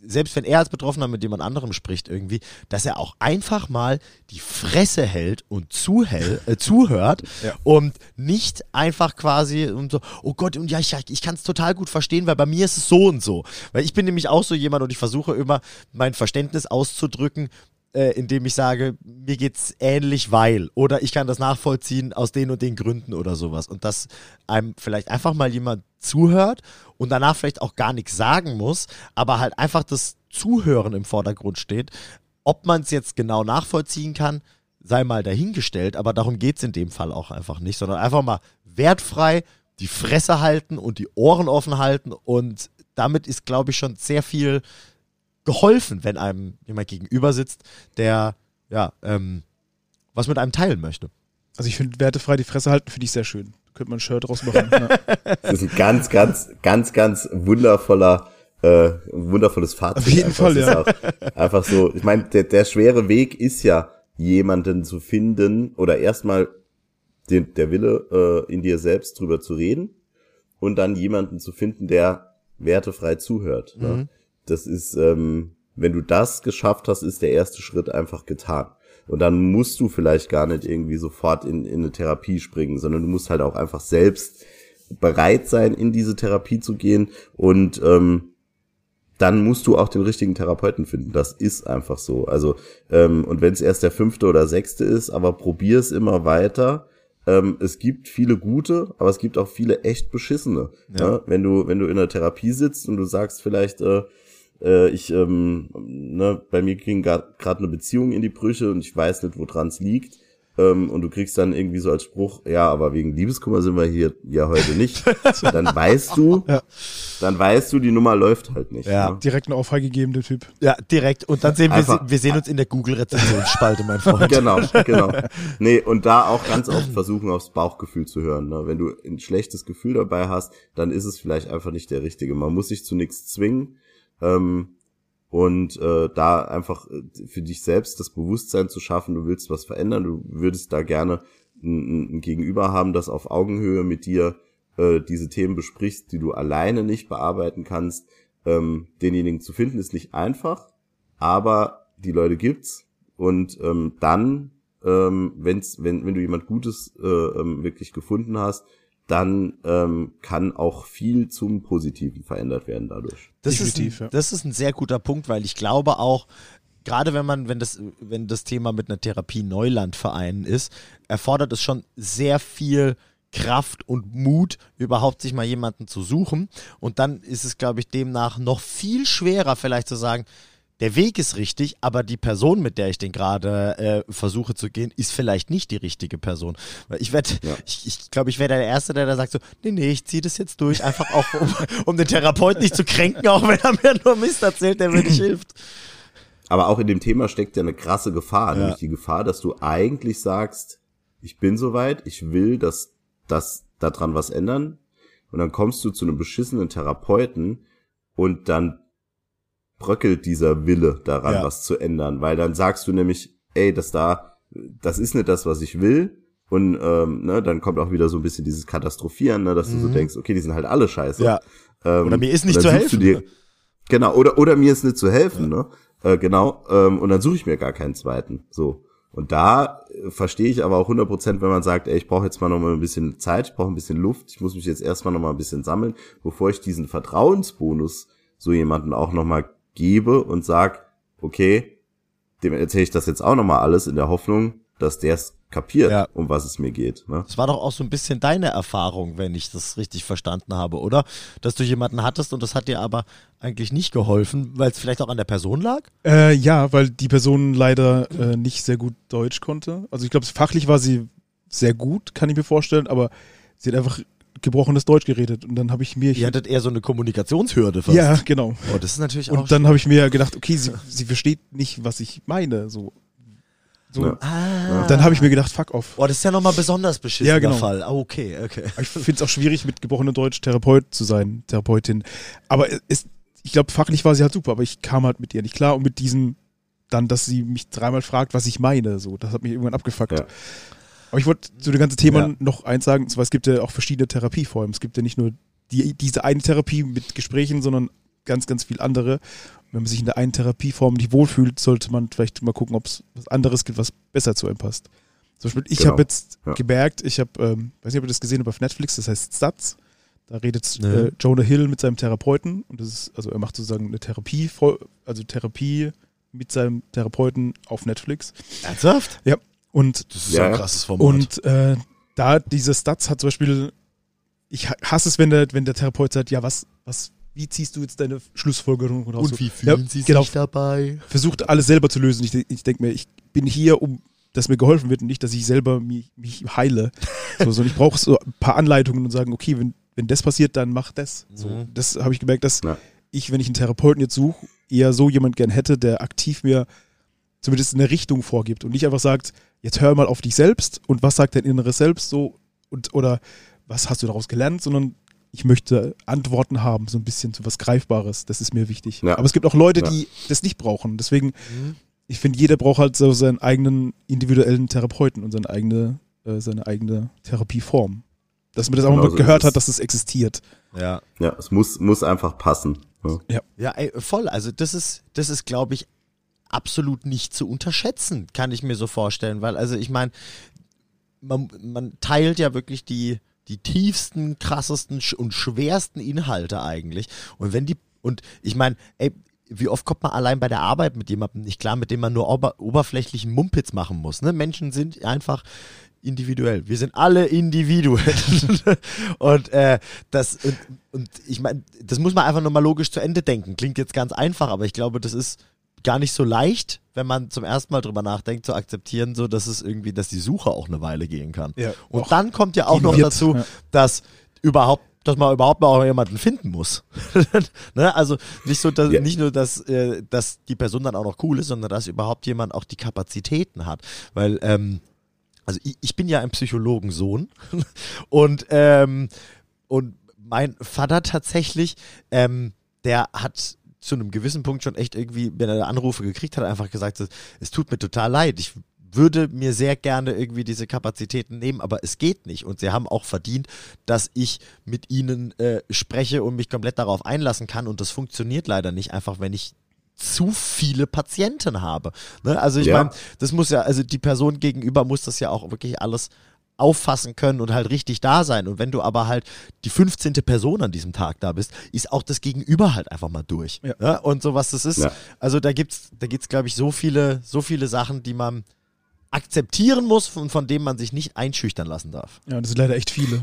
selbst wenn er als Betroffener mit jemand anderem spricht irgendwie, dass er auch einfach mal die Fresse hält und zuhält, äh, zuhört Ja. und nicht einfach quasi und so, oh Gott, und ja, ich, ich kann es total gut verstehen, weil bei mir ist es so und so. Weil ich bin nämlich auch so jemand und ich versuche immer mein Verständnis auszudrücken, äh, indem ich sage, mir geht's ähnlich, weil oder ich kann das nachvollziehen aus den und den Gründen oder sowas und dass einem vielleicht einfach mal jemand zuhört und danach vielleicht auch gar nichts sagen muss, aber halt einfach das Zuhören im Vordergrund steht. Ob man es jetzt genau nachvollziehen kann, sei mal dahingestellt, aber darum geht's in dem Fall auch einfach nicht, sondern einfach mal wertfrei die Fresse halten und die Ohren offen halten und damit ist, glaube ich, schon sehr viel geholfen, wenn einem jemand gegenüber sitzt, der ja ähm, was mit einem teilen möchte. Also ich finde wertefrei die Fresse halten, finde ich sehr schön. Könnte man ein Shirt draus machen. ja. Das ist ein ganz, ganz, ganz, ganz wundervoller, äh, wundervolles Fazit. Auf jeden einfach. Fall, ja. Ist auch einfach so, ich meine, der, der schwere Weg ist ja, jemanden zu finden oder erstmal den, der Wille, äh, in dir selbst drüber zu reden und dann jemanden zu finden, der wertefrei zuhört. Mhm. Ne? Das ist, ähm, wenn du das geschafft hast, ist der erste Schritt einfach getan. Und dann musst du vielleicht gar nicht irgendwie sofort in, in eine Therapie springen, sondern du musst halt auch einfach selbst bereit sein, in diese Therapie zu gehen und ähm, dann musst du auch den richtigen Therapeuten finden. Das ist einfach so. Also, ähm, und wenn es erst der fünfte oder sechste ist, aber probier es immer weiter. Ähm, es gibt viele gute, aber es gibt auch viele echt beschissene. Ja. Ne? Wenn du, wenn du in der Therapie sitzt und du sagst vielleicht, äh, äh, ich, ähm, ne, bei mir ging gerade eine Beziehung in die Brüche und ich weiß nicht, woran es liegt. Ähm, und du kriegst dann irgendwie so als Spruch, ja, aber wegen Liebeskummer sind wir hier ja heute nicht. dann weißt du, Ja. dann weißt du, die Nummer läuft halt nicht. Ja. Ne? Direkt eine Ohrfeige gegeben, der Typ. Ja, direkt. Und dann sehen wir, Einfach- wir sehen uns in der Google-Rezensionsspalte, mein Freund. Genau, genau. Nee, und da auch ganz oft versuchen, aufs Bauchgefühl zu hören. Ne? Wenn du ein schlechtes Gefühl dabei hast, dann ist es vielleicht einfach nicht der richtige. Man muss sich zu nichts zwingen. Ähm, und äh, da einfach äh, für dich selbst das Bewusstsein zu schaffen, du willst was verändern, du würdest da gerne ein, ein Gegenüber haben, das auf Augenhöhe mit dir äh, diese Themen besprichst, die du alleine nicht bearbeiten kannst. Ähm, denjenigen zu finden ist nicht einfach, aber die Leute gibt's und ähm, dann, ähm, wenn's, wenn, wenn du jemand Gutes äh, ähm, wirklich gefunden hast, dann ähm, kann auch viel zum Positiven verändert werden dadurch. Das ist, ein, das ist ein sehr guter Punkt, weil ich glaube auch, gerade wenn man, wenn das, wenn das Thema mit einer Therapie Neuland vereinen ist, erfordert es schon sehr viel Kraft und Mut, überhaupt sich mal jemanden zu suchen. Und dann ist es, glaube ich, demnach noch viel schwerer, vielleicht zu sagen, der Weg ist richtig, aber die Person, mit der ich den gerade äh, versuche zu gehen, ist vielleicht nicht die richtige Person. Ich werde, Ja. ich, ich glaube, ich wäre der Erste, der da sagt so, nee, nee, ich ziehe das jetzt durch, einfach auch, um, um den Therapeuten nicht zu kränken, auch wenn er mir nur Mist erzählt, der mir nicht hilft. Aber auch in dem Thema steckt ja eine krasse Gefahr, nämlich die Gefahr, dass du eigentlich sagst, ich bin soweit, ich will, dass das daran was ändern. Und dann kommst du zu einem beschissenen Therapeuten und dann bröckelt dieser Wille daran, Ja. was zu ändern, weil dann sagst du nämlich, ey, das da, das ist nicht das, was ich will. Und ähm, ne, dann kommt auch wieder so ein bisschen dieses Katastrophieren, ne, dass du so denkst, okay, die sind halt alle scheiße. Mhm. Ja. Ähm, Oder mir ist nicht zu helfen. Dir, genau, oder, oder mir ist nicht zu helfen, ne? Äh, genau. Ähm, und dann suche ich mir gar keinen zweiten. So. Und da äh, verstehe ich aber auch 100%, wenn man sagt, ey, ich brauche jetzt mal noch mal ein bisschen Zeit, ich brauche ein bisschen Luft, ich muss mich jetzt erstmal noch mal ein bisschen sammeln, bevor ich diesen Vertrauensbonus so jemanden auch noch mal gebe und sag, okay, dem erzähle ich das jetzt auch noch mal alles in der Hoffnung, dass der es kapiert, Ja. um was es mir geht. Ne? Das war doch auch so ein bisschen deine Erfahrung, wenn ich das richtig verstanden habe, oder? Dass du jemanden hattest und das hat dir aber eigentlich nicht geholfen, weil es vielleicht auch an der Person lag? Äh, ja, weil die Person leider äh, nicht sehr gut Deutsch konnte. Also ich glaube, fachlich war sie sehr gut, kann ich mir vorstellen, aber sie hat einfach gebrochenes Deutsch geredet und dann habe ich mir Ihr hattet eher so eine Kommunikationshürde fast. ja genau Oh, das ist natürlich auch und dann habe ich mir gedacht, okay, sie, sie versteht nicht, was ich meine, so. So. Ja. Ah. Dann habe ich mir gedacht, fuck off. Oh, das ist ja nochmal besonders beschissen Ja, genau. Fall. Oh, okay, okay. Ich finde es auch schwierig, mit gebrochenem Deutsch Therapeut zu sein, Therapeutin. Aber es, ich glaube, fachlich war sie halt super, aber ich kam halt mit ihr nicht klar und mit diesem dann, dass sie mich dreimal fragt, was ich meine. So, das hat mich irgendwann abgefuckt. Ja. Aber ich wollte zu dem ganzen Thema Ja. noch eins sagen, und zwar es gibt ja auch verschiedene Therapieformen. Es gibt ja nicht nur die, diese eine Therapie mit Gesprächen, sondern ganz, ganz viel andere. Wenn man sich in der einen Therapieform nicht wohlfühlt, sollte man vielleicht mal gucken, ob es was anderes gibt, was besser zu einem passt. Zum Beispiel, ich Genau. habe jetzt Ja. gemerkt, ich habe, ähm, weiß nicht, ob ihr das gesehen habt auf Netflix, das heißt Stats. Da redet Nee. äh, Jonah Hill mit seinem Therapeuten und das ist, also er macht sozusagen eine Therapie, also Therapie mit seinem Therapeuten auf Netflix. Ernsthaft? Und Das ist Ja, ein krasses Format. und äh, da diese Stats hat zum Beispiel, ich ha- hasse es, wenn der, wenn der Therapeut sagt, ja, was, was, wie ziehst du jetzt deine Schlussfolgerung raus? Und wie So, ja, fühlen Sie genau, sich dabei? versucht alles selber zu lösen. Ich, ich denke mir, ich bin hier, um dass mir geholfen wird und nicht, dass ich selber mich, mich heile. So, so, und ich brauche so ein paar Anleitungen und sagen, okay, wenn, wenn das passiert, dann mach das. So, Mhm. Das habe ich gemerkt, dass Ja. ich, wenn ich einen Therapeuten jetzt suche, eher so jemand gern hätte, der aktiv mir zumindest eine Richtung vorgibt und nicht einfach sagt, jetzt hör mal auf dich selbst und was sagt dein inneres Selbst so und oder was hast du daraus gelernt, sondern ich möchte Antworten haben, so ein bisschen so was Greifbares. Das ist mir wichtig. Ja. Aber es gibt auch Leute, Ja. die das nicht brauchen. Deswegen, Mhm. ich finde, jeder braucht halt so seinen eigenen individuellen Therapeuten und seine eigene, äh, seine eigene Therapieform. Dass man das auch Genau mal so gehört hat, dass es existiert. Ja. Ja, es muss, muss einfach passen. Ne? Ja, ey, voll. Also das ist, das ist, glaube ich, absolut nicht zu unterschätzen, kann ich mir so vorstellen. Weil, also ich meine, man, man teilt ja wirklich die, die tiefsten, krassesten und schwersten Inhalte eigentlich. Und wenn die, und ich meine, ey, wie oft kommt man allein bei der Arbeit mit jemandem nicht klar, mit dem man nur ober, oberflächlichen Mumpitz machen muss. Ne? Menschen sind einfach individuell. Wir sind alle individuell. und äh, das und, und ich meine, das muss man einfach nur mal logisch zu Ende denken. Klingt jetzt ganz einfach, aber ich glaube, das ist gar nicht so leicht, wenn man zum ersten Mal drüber nachdenkt, zu akzeptieren, so dass es irgendwie, dass die Suche auch eine Weile gehen kann. Ja, Und auch dann kommt ja auch noch wird, dazu, ja. dass überhaupt dass man überhaupt mal auch jemanden finden muss. ne? Also nicht so, dass, Ja. nicht nur, dass, äh, dass die Person dann auch noch cool ist, sondern dass überhaupt jemand auch die Kapazitäten hat. Weil, ähm, also ich, ich bin ja ein Psychologensohn und, ähm, und mein Vater tatsächlich, ähm, der hat zu einem gewissen Punkt schon echt irgendwie, wenn er Anrufe gekriegt hat, einfach gesagt, es, tut mir total leid. Ich würde mir sehr gerne irgendwie diese Kapazitäten nehmen, aber es geht nicht. Und sie haben auch verdient, dass ich mit ihnen äh, spreche und mich komplett darauf einlassen kann. Und das funktioniert leider nicht, einfach wenn ich zu viele Patienten habe. Ne? Also ich Ja. meine, das muss ja, also die Person gegenüber muss das ja auch wirklich alles auffassen können und halt richtig da sein. Und wenn du aber halt die 15. Person an diesem Tag da bist, ist auch das Gegenüber halt einfach mal durch. Ja. Ne? Und so was das ist. Ja. Also da gibt's, da gibt's, glaube ich, so viele, so viele Sachen, die man akzeptieren muss und von dem man sich nicht einschüchtern lassen darf. Ja, das sind leider echt viele.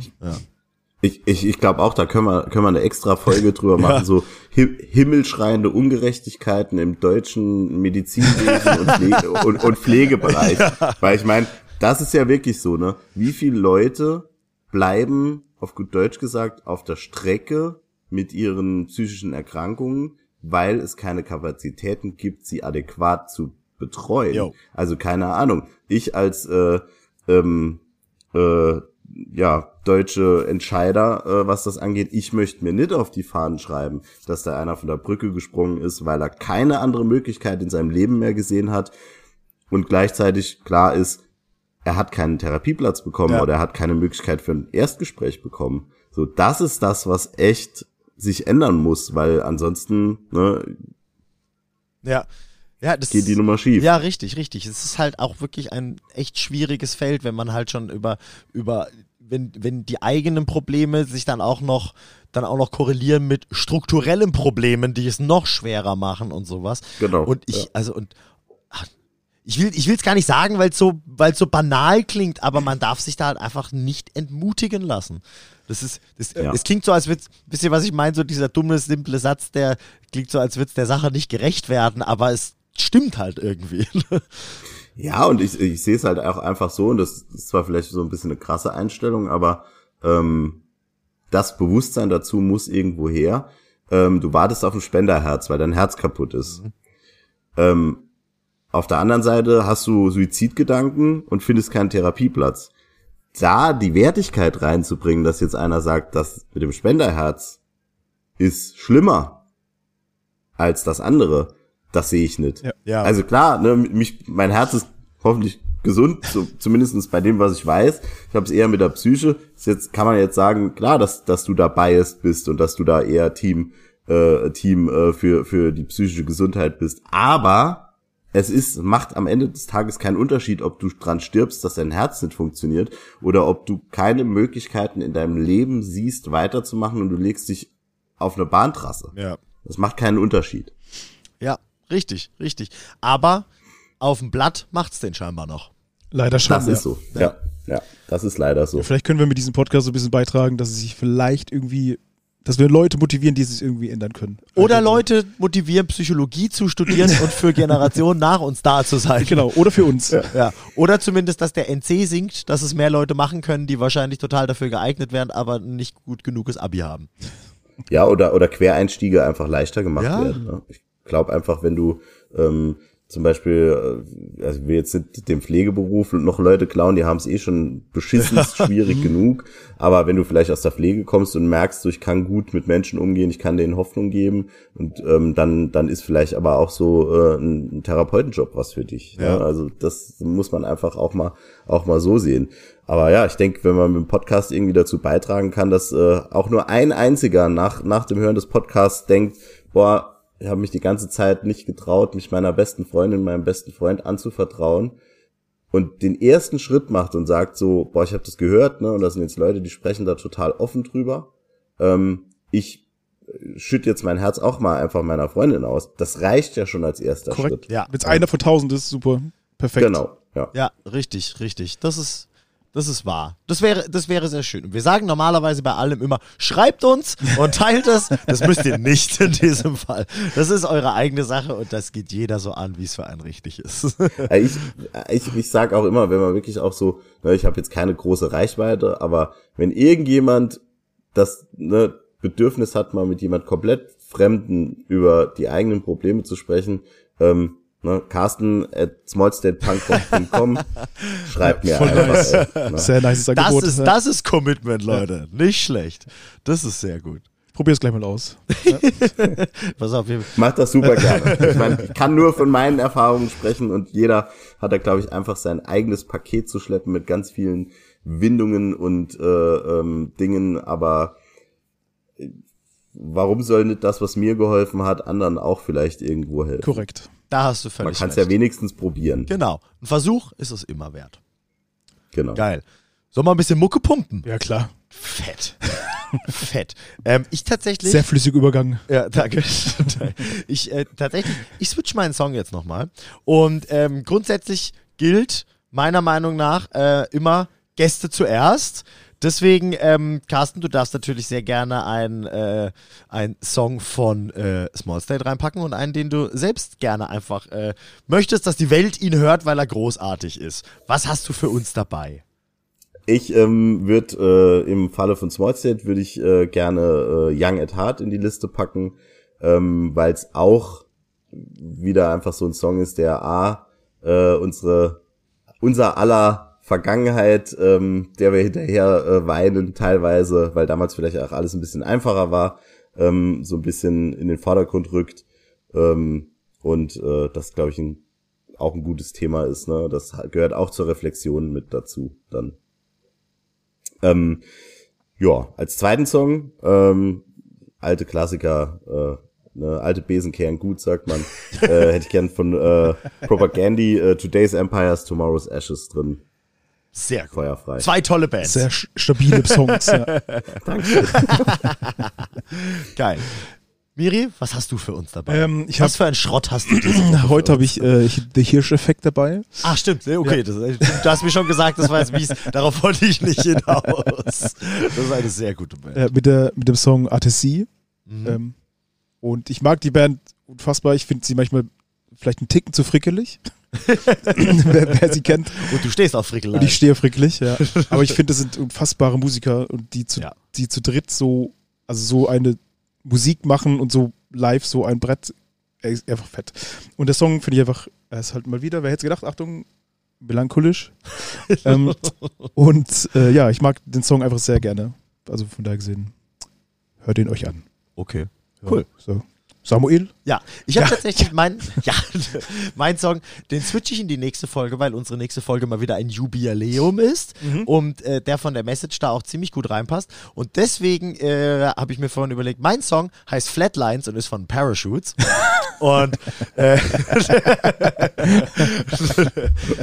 Ich, ich, ich glaube auch, da können wir, können wir eine extra Folge drüber machen, so hi himmelschreiende Ungerechtigkeiten im deutschen Medizinwesen und, Pflege, und, und Pflegebereich. Weil ich meine, das ist ja wirklich so, ne? Wie viele Leute bleiben, auf gut Deutsch gesagt, auf der Strecke mit ihren psychischen Erkrankungen, weil es keine Kapazitäten gibt, sie adäquat zu betreuen. Jo. Also keine Ahnung. Ich als äh, ähm, äh, ja, deutsche Entscheider, äh, was das angeht. Ich möchte mir nicht auf die Fahnen schreiben, dass da einer von der Brücke gesprungen ist, weil er keine andere Möglichkeit in seinem Leben mehr gesehen hat und gleichzeitig klar ist, er hat keinen Therapieplatz bekommen Ja. oder er hat keine Möglichkeit für ein Erstgespräch bekommen. So, das ist das, was echt sich ändern muss, weil ansonsten ne, Ja. Ja, das geht die Nummer schief. Ja, richtig, richtig. Es ist halt auch wirklich ein echt schwieriges Feld, wenn man halt schon über, über, wenn, wenn die eigenen Probleme sich dann auch noch, dann auch noch korrelieren mit strukturellen Problemen, die es noch schwerer machen und sowas. Genau, Und ich, ja. also, und, ach, ich will, ich will es gar nicht sagen, weil es so, weil so banal klingt, aber man darf sich da halt einfach nicht entmutigen lassen. Das ist, das, Ja. es klingt so, als wird's, wisst ihr, was ich meine? So dieser dumme, simple Satz, der klingt so, als würde es der Sache nicht gerecht werden, aber es stimmt halt irgendwie. Ja, und ich, ich sehe es halt auch einfach so, und das ist zwar vielleicht so ein bisschen eine krasse Einstellung, aber ähm, das Bewusstsein dazu muss irgendwo her. Ähm, du wartest auf ein Spenderherz, weil dein Herz kaputt ist. Ähm, auf der anderen Seite hast du Suizidgedanken und findest keinen Therapieplatz. Da die Wertigkeit reinzubringen, dass jetzt einer sagt, das mit dem Spenderherz ist schlimmer als das andere, das sehe ich nicht. Ja. Ja. Also klar, ne, mich, mein Herz ist hoffentlich gesund, so, zumindest bei dem, was ich weiß. Ich habe es eher mit der Psyche. Jetzt kann man jetzt sagen, klar, dass dass du da biased bist und dass du da eher Team äh, Team äh, für für die psychische Gesundheit bist. Aber es ist macht am Ende des Tages keinen Unterschied, ob du dran stirbst, dass dein Herz nicht funktioniert oder ob du keine Möglichkeiten in deinem Leben siehst, weiterzumachen und du legst dich auf eine Bahntrasse. Ja. Das macht keinen Unterschied. Ja, richtig, richtig. Aber auf dem Blatt macht's den scheinbar noch. Leider schon. Das ja. ist so. Ja, ja, das ist leider so. Vielleicht können wir mit diesem Podcast so ein bisschen beitragen, dass es sich vielleicht irgendwie, dass wir Leute motivieren, die sich irgendwie ändern können. Oder Also, Leute motivieren, Psychologie zu studieren und für Generationen nach uns da zu sein. Genau, oder für uns. Ja. Oder zumindest, dass der NC sinkt, dass es mehr Leute machen können, die wahrscheinlich total dafür geeignet wären, aber nicht gut genuges Abi haben. Ja, oder, oder Quereinstiege einfach leichter gemacht Ja. werden. Ne? Ich glaube einfach, wenn du ähm, zum Beispiel, äh, also will jetzt nicht dem Pflegeberuf noch Leute klauen, die haben es eh schon beschissen, ist schwierig genug. Aber wenn du vielleicht aus der Pflege kommst und merkst, so, ich kann gut mit Menschen umgehen, ich kann denen Hoffnung geben und ähm, dann, dann ist vielleicht aber auch so äh, ein, ein Therapeutenjob was für dich. Ja. Ne? Also das muss man einfach auch mal, auch mal so sehen. Aber ja, ich denke, wenn man mit dem Podcast irgendwie dazu beitragen kann, dass äh, auch nur ein einziger nach, nach dem Hören des Podcasts denkt, boah, ich habe mich die ganze Zeit nicht getraut, mich meiner besten Freundin, meinem besten Freund anzuvertrauen und den ersten Schritt macht und sagt so, boah, ich habe das gehört, ne, und das sind jetzt Leute, die sprechen da total offen drüber. Ähm, ich schütt jetzt mein Herz auch mal einfach meiner Freundin aus. Das reicht ja schon als erster Korrekt. Schritt. Ja. Wenn es einer von tausend ist, super. Perfekt. Genau, ja. Ja, richtig, richtig. Das ist, das ist wahr. Das wäre, das wäre sehr schön. Wir sagen normalerweise bei allem immer, schreibt uns und teilt es. Das müsst ihr nicht in diesem Fall. Das ist eure eigene Sache und das geht jeder so an, wie es für einen richtig ist. Ich, ich, ich sag auch immer, wenn man wirklich auch so, ne, ich habe jetzt keine große Reichweite, aber wenn irgendjemand das ne, Bedürfnis hat, mal mit jemand komplett Fremden über die eigenen Probleme zu sprechen, ähm, ne, Carsten at smallstatepunk.com schreibt mir Voll einfach. nice. Ey, ne? Sehr nices Das Angebot. ist, ja. das ist Commitment, Leute. Nicht schlecht. Das ist sehr gut. Probier es gleich mal aus. Pass auf, Macht das super gerne. Ich meine, ich kann nur von meinen Erfahrungen sprechen und jeder hat da, glaube ich, einfach sein eigenes Paket zu schleppen mit ganz vielen Windungen und äh, ähm, Dingen, aber äh, warum soll nicht das, was mir geholfen hat, anderen auch vielleicht irgendwo helfen? Korrekt. Da hast du Man völlig kann es ja wenigstens probieren. Genau. Ein Versuch ist es immer wert. Genau. Geil. Sollen wir ein bisschen Mucke pumpen? Ja, klar. Fett. Fett. Ähm, ich tatsächlich. Sehr flüssiger Übergang. Ja, danke. ich äh, tatsächlich, ich switch meinen Song jetzt nochmal. Und ähm, grundsätzlich gilt, meiner Meinung nach äh, immer Gäste zuerst. Deswegen, ähm, Carsten, du darfst natürlich sehr gerne einen äh, ein Song von äh, Small State reinpacken und einen, den du selbst gerne einfach äh, möchtest, dass die Welt ihn hört, weil er großartig ist. Was hast du für uns dabei? Ich ähm, würde äh, im Falle von Small State würde ich äh, gerne äh, Young at Heart in die Liste packen, ähm, weil es auch wieder einfach so ein Song ist, der a äh, unsere unser aller Vergangenheit, ähm, der wir hinterher äh, weinen teilweise, weil damals vielleicht auch alles ein bisschen einfacher war, ähm, so ein bisschen in den Vordergrund rückt. Ähm, und äh, das, glaube ich, ein, auch ein gutes Thema ist. Ne? Das gehört auch zur Reflexion mit dazu dann. Ähm, ja, als zweiten Song, ähm, alte Klassiker, äh, ne, alte Besen kehren gut, sagt man. äh, hätte ich gern von äh, Propagandy, äh, Today's Empires, Tomorrow's Ashes drin. Sehr cool. Feuerfrei. Zwei tolle Bands. Sehr stabile Songs. ja. Danke. Geil. Miri, was hast du für uns dabei? Ähm, ich was hab- für ein Schrott hast du diese Heute habe ich äh, The Hirsch-Effekt dabei. Ach, stimmt. Okay, das, du hast mir schon gesagt, das war jetzt mies. Darauf wollte ich nicht hinaus. Das ist eine sehr gute Band. Äh, mit, der, mit dem Song Artesie. Mhm. Ähm, und ich mag die Band unfassbar. Ich finde sie manchmal vielleicht einen Ticken zu frickelig. Wer, wer sie kennt. Und du stehst auf Und Frickelein. ich stehe frickelig, ja. Aber ich finde, das sind unfassbare Musiker und die zu, Ja. die zu dritt so, also so eine Musik machen und so live so ein Brett, er ist einfach fett. Und der Song finde ich einfach, er ist halt mal wieder, wer hätte gedacht, Achtung, melancholisch. ähm, und äh, ja, ich mag den Song einfach sehr gerne. Also von daher gesehen, hört ihn euch an. Okay. Ja, Cool. So. Samuel? Ja, ich habe Ja. tatsächlich mein, ja, mein Song, den switche ich in die nächste Folge, weil unsere nächste Folge mal wieder ein Jubiläum ist und äh, der von der Message da auch ziemlich gut reinpasst. Und deswegen äh, habe ich mir vorhin überlegt, mein Song heißt Flatlines und ist von Parachutes. und äh,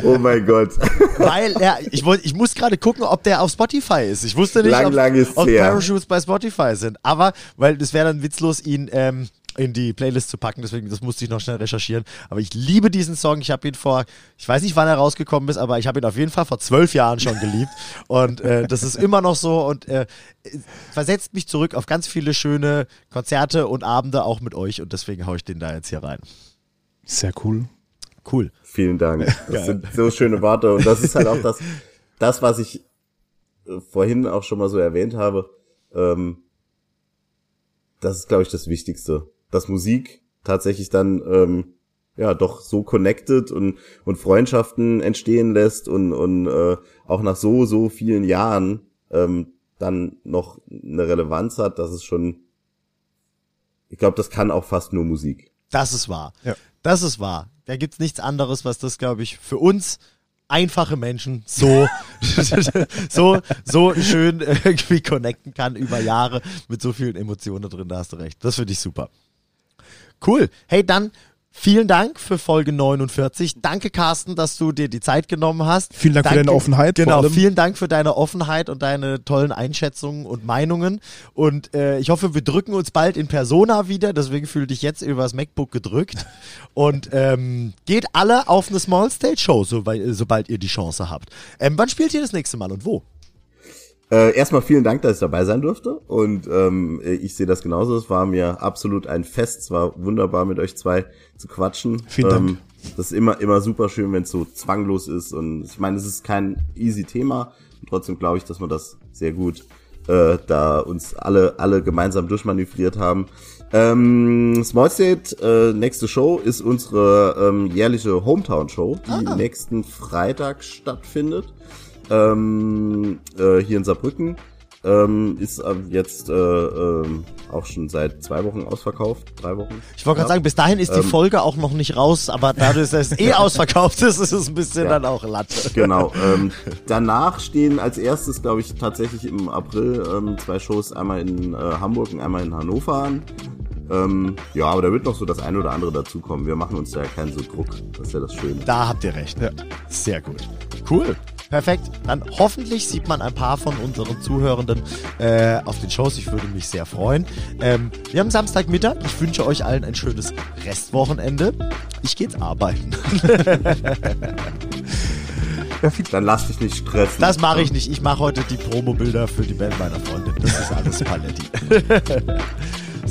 Oh mein Gott. weil er, ich, wollt, ich muss gerade gucken, ob der auf Spotify ist. Ich wusste nicht, Lang, ob, lang ist ob. Parachutes bei Spotify sind. Aber, weil es wäre dann witzlos, ihn ähm, in die Playlist zu packen, deswegen, das musste ich noch schnell recherchieren. Aber ich liebe diesen Song. Ich habe ihn vor, ich weiß nicht, wann er rausgekommen ist, aber ich habe ihn auf jeden Fall vor zwölf Jahren schon geliebt. Und äh, das ist immer noch so und äh, versetzt mich zurück auf ganz viele schöne Konzerte und Abende auch mit euch und deswegen haue ich den da jetzt hier rein. Sehr cool. Cool. Vielen Dank. Das sind so schöne Worte. Und das ist halt auch das, das was ich äh, vorhin auch schon mal so erwähnt habe. Ähm, das ist, glaube ich, das Wichtigste. Dass Musik tatsächlich dann ähm, ja doch so connected und, und Freundschaften entstehen lässt und, und äh, auch nach so, so vielen Jahren ähm, dann noch eine Relevanz hat, das ist schon, ich glaube, das kann auch fast nur Musik. Das ist wahr. Ja. Das ist wahr. Da gibt's nichts anderes, was das, glaube ich, für uns einfache Menschen so, so, so schön irgendwie connecten kann über Jahre mit so vielen Emotionen da drin. Da hast du recht. Das finde ich super. Cool. Hey, dann vielen Dank für Folge 49. Danke, Carsten, dass du dir die Zeit genommen hast. Vielen Dank für Danke- deine Offenheit, Genau, vielen Dank für deine Offenheit und deine tollen Einschätzungen und Meinungen. Und äh, ich hoffe, wir drücken uns bald in Persona wieder. Deswegen fühl dich jetzt übers MacBook gedrückt. Und ähm, geht alle auf eine Small Stage Show, sobald, sobald ihr die Chance habt. Ähm, wann spielt ihr das nächste Mal und wo? Äh, erstmal vielen Dank, dass ich dabei sein durfte. Und ähm, ich sehe das genauso. Es war mir absolut ein Fest. Es war wunderbar, mit euch zwei zu quatschen. Vielen Dank. Ähm, das ist immer, immer super schön, wenn es so zwanglos ist. Und ich meine, es ist kein easy Thema. Und trotzdem glaube ich, dass wir das sehr gut äh, da uns alle, alle gemeinsam durchmanövriert haben. Ähm, Small State, äh, nächste Show ist unsere ähm, jährliche Hometown-Show, die nächsten Freitag stattfindet ähm, äh, hier in Saarbrücken. Ähm, ist jetzt äh, ähm, auch schon seit zwei Wochen ausverkauft, drei Wochen. Ich wollte gerade Ja. sagen, bis dahin ist die Ähm, Folge auch noch nicht raus, aber dadurch, dass es eh ausverkauft ist, ist es ein bisschen Ja. dann auch Latte. Genau. Ähm, danach stehen als erstes, glaube ich, tatsächlich im April ähm, zwei Shows, einmal in äh, Hamburg und einmal in Hannover an. Ähm, ja, aber da wird noch so das eine oder andere dazukommen. Wir machen uns da ja keinen so Druck. Das ist ja das Schöne. Da habt ihr recht. Sehr gut. Cool. Perfekt. Dann hoffentlich sieht man ein paar von unseren Zuhörenden äh, auf den Shows. Ich würde mich sehr freuen. Ähm, wir haben Samstagmittag. Ich wünsche euch allen ein schönes Restwochenende. Ich gehe jetzt arbeiten. Dann lass dich nicht stressen. Das mache ich nicht. Ich mache heute die Promo-Bilder für die Band meiner Freundin. Das ist alles Paletti.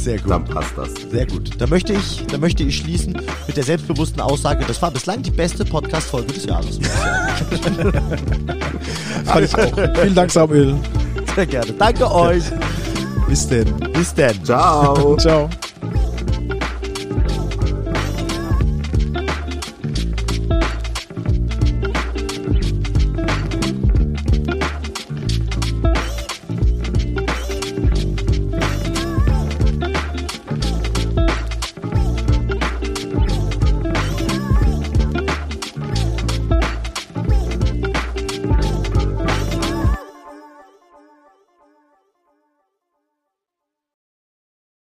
Sehr gut. Dann passt das. Sehr gut. Da möchte ich, da möchte ich schließen mit der selbstbewussten Aussage, das war bislang die beste Podcast-Folge des Jahres. Fand ich auch. Vielen Dank, Samuel. Sehr gerne. Danke euch. Bis denn. Bis denn. Ciao. Ciao.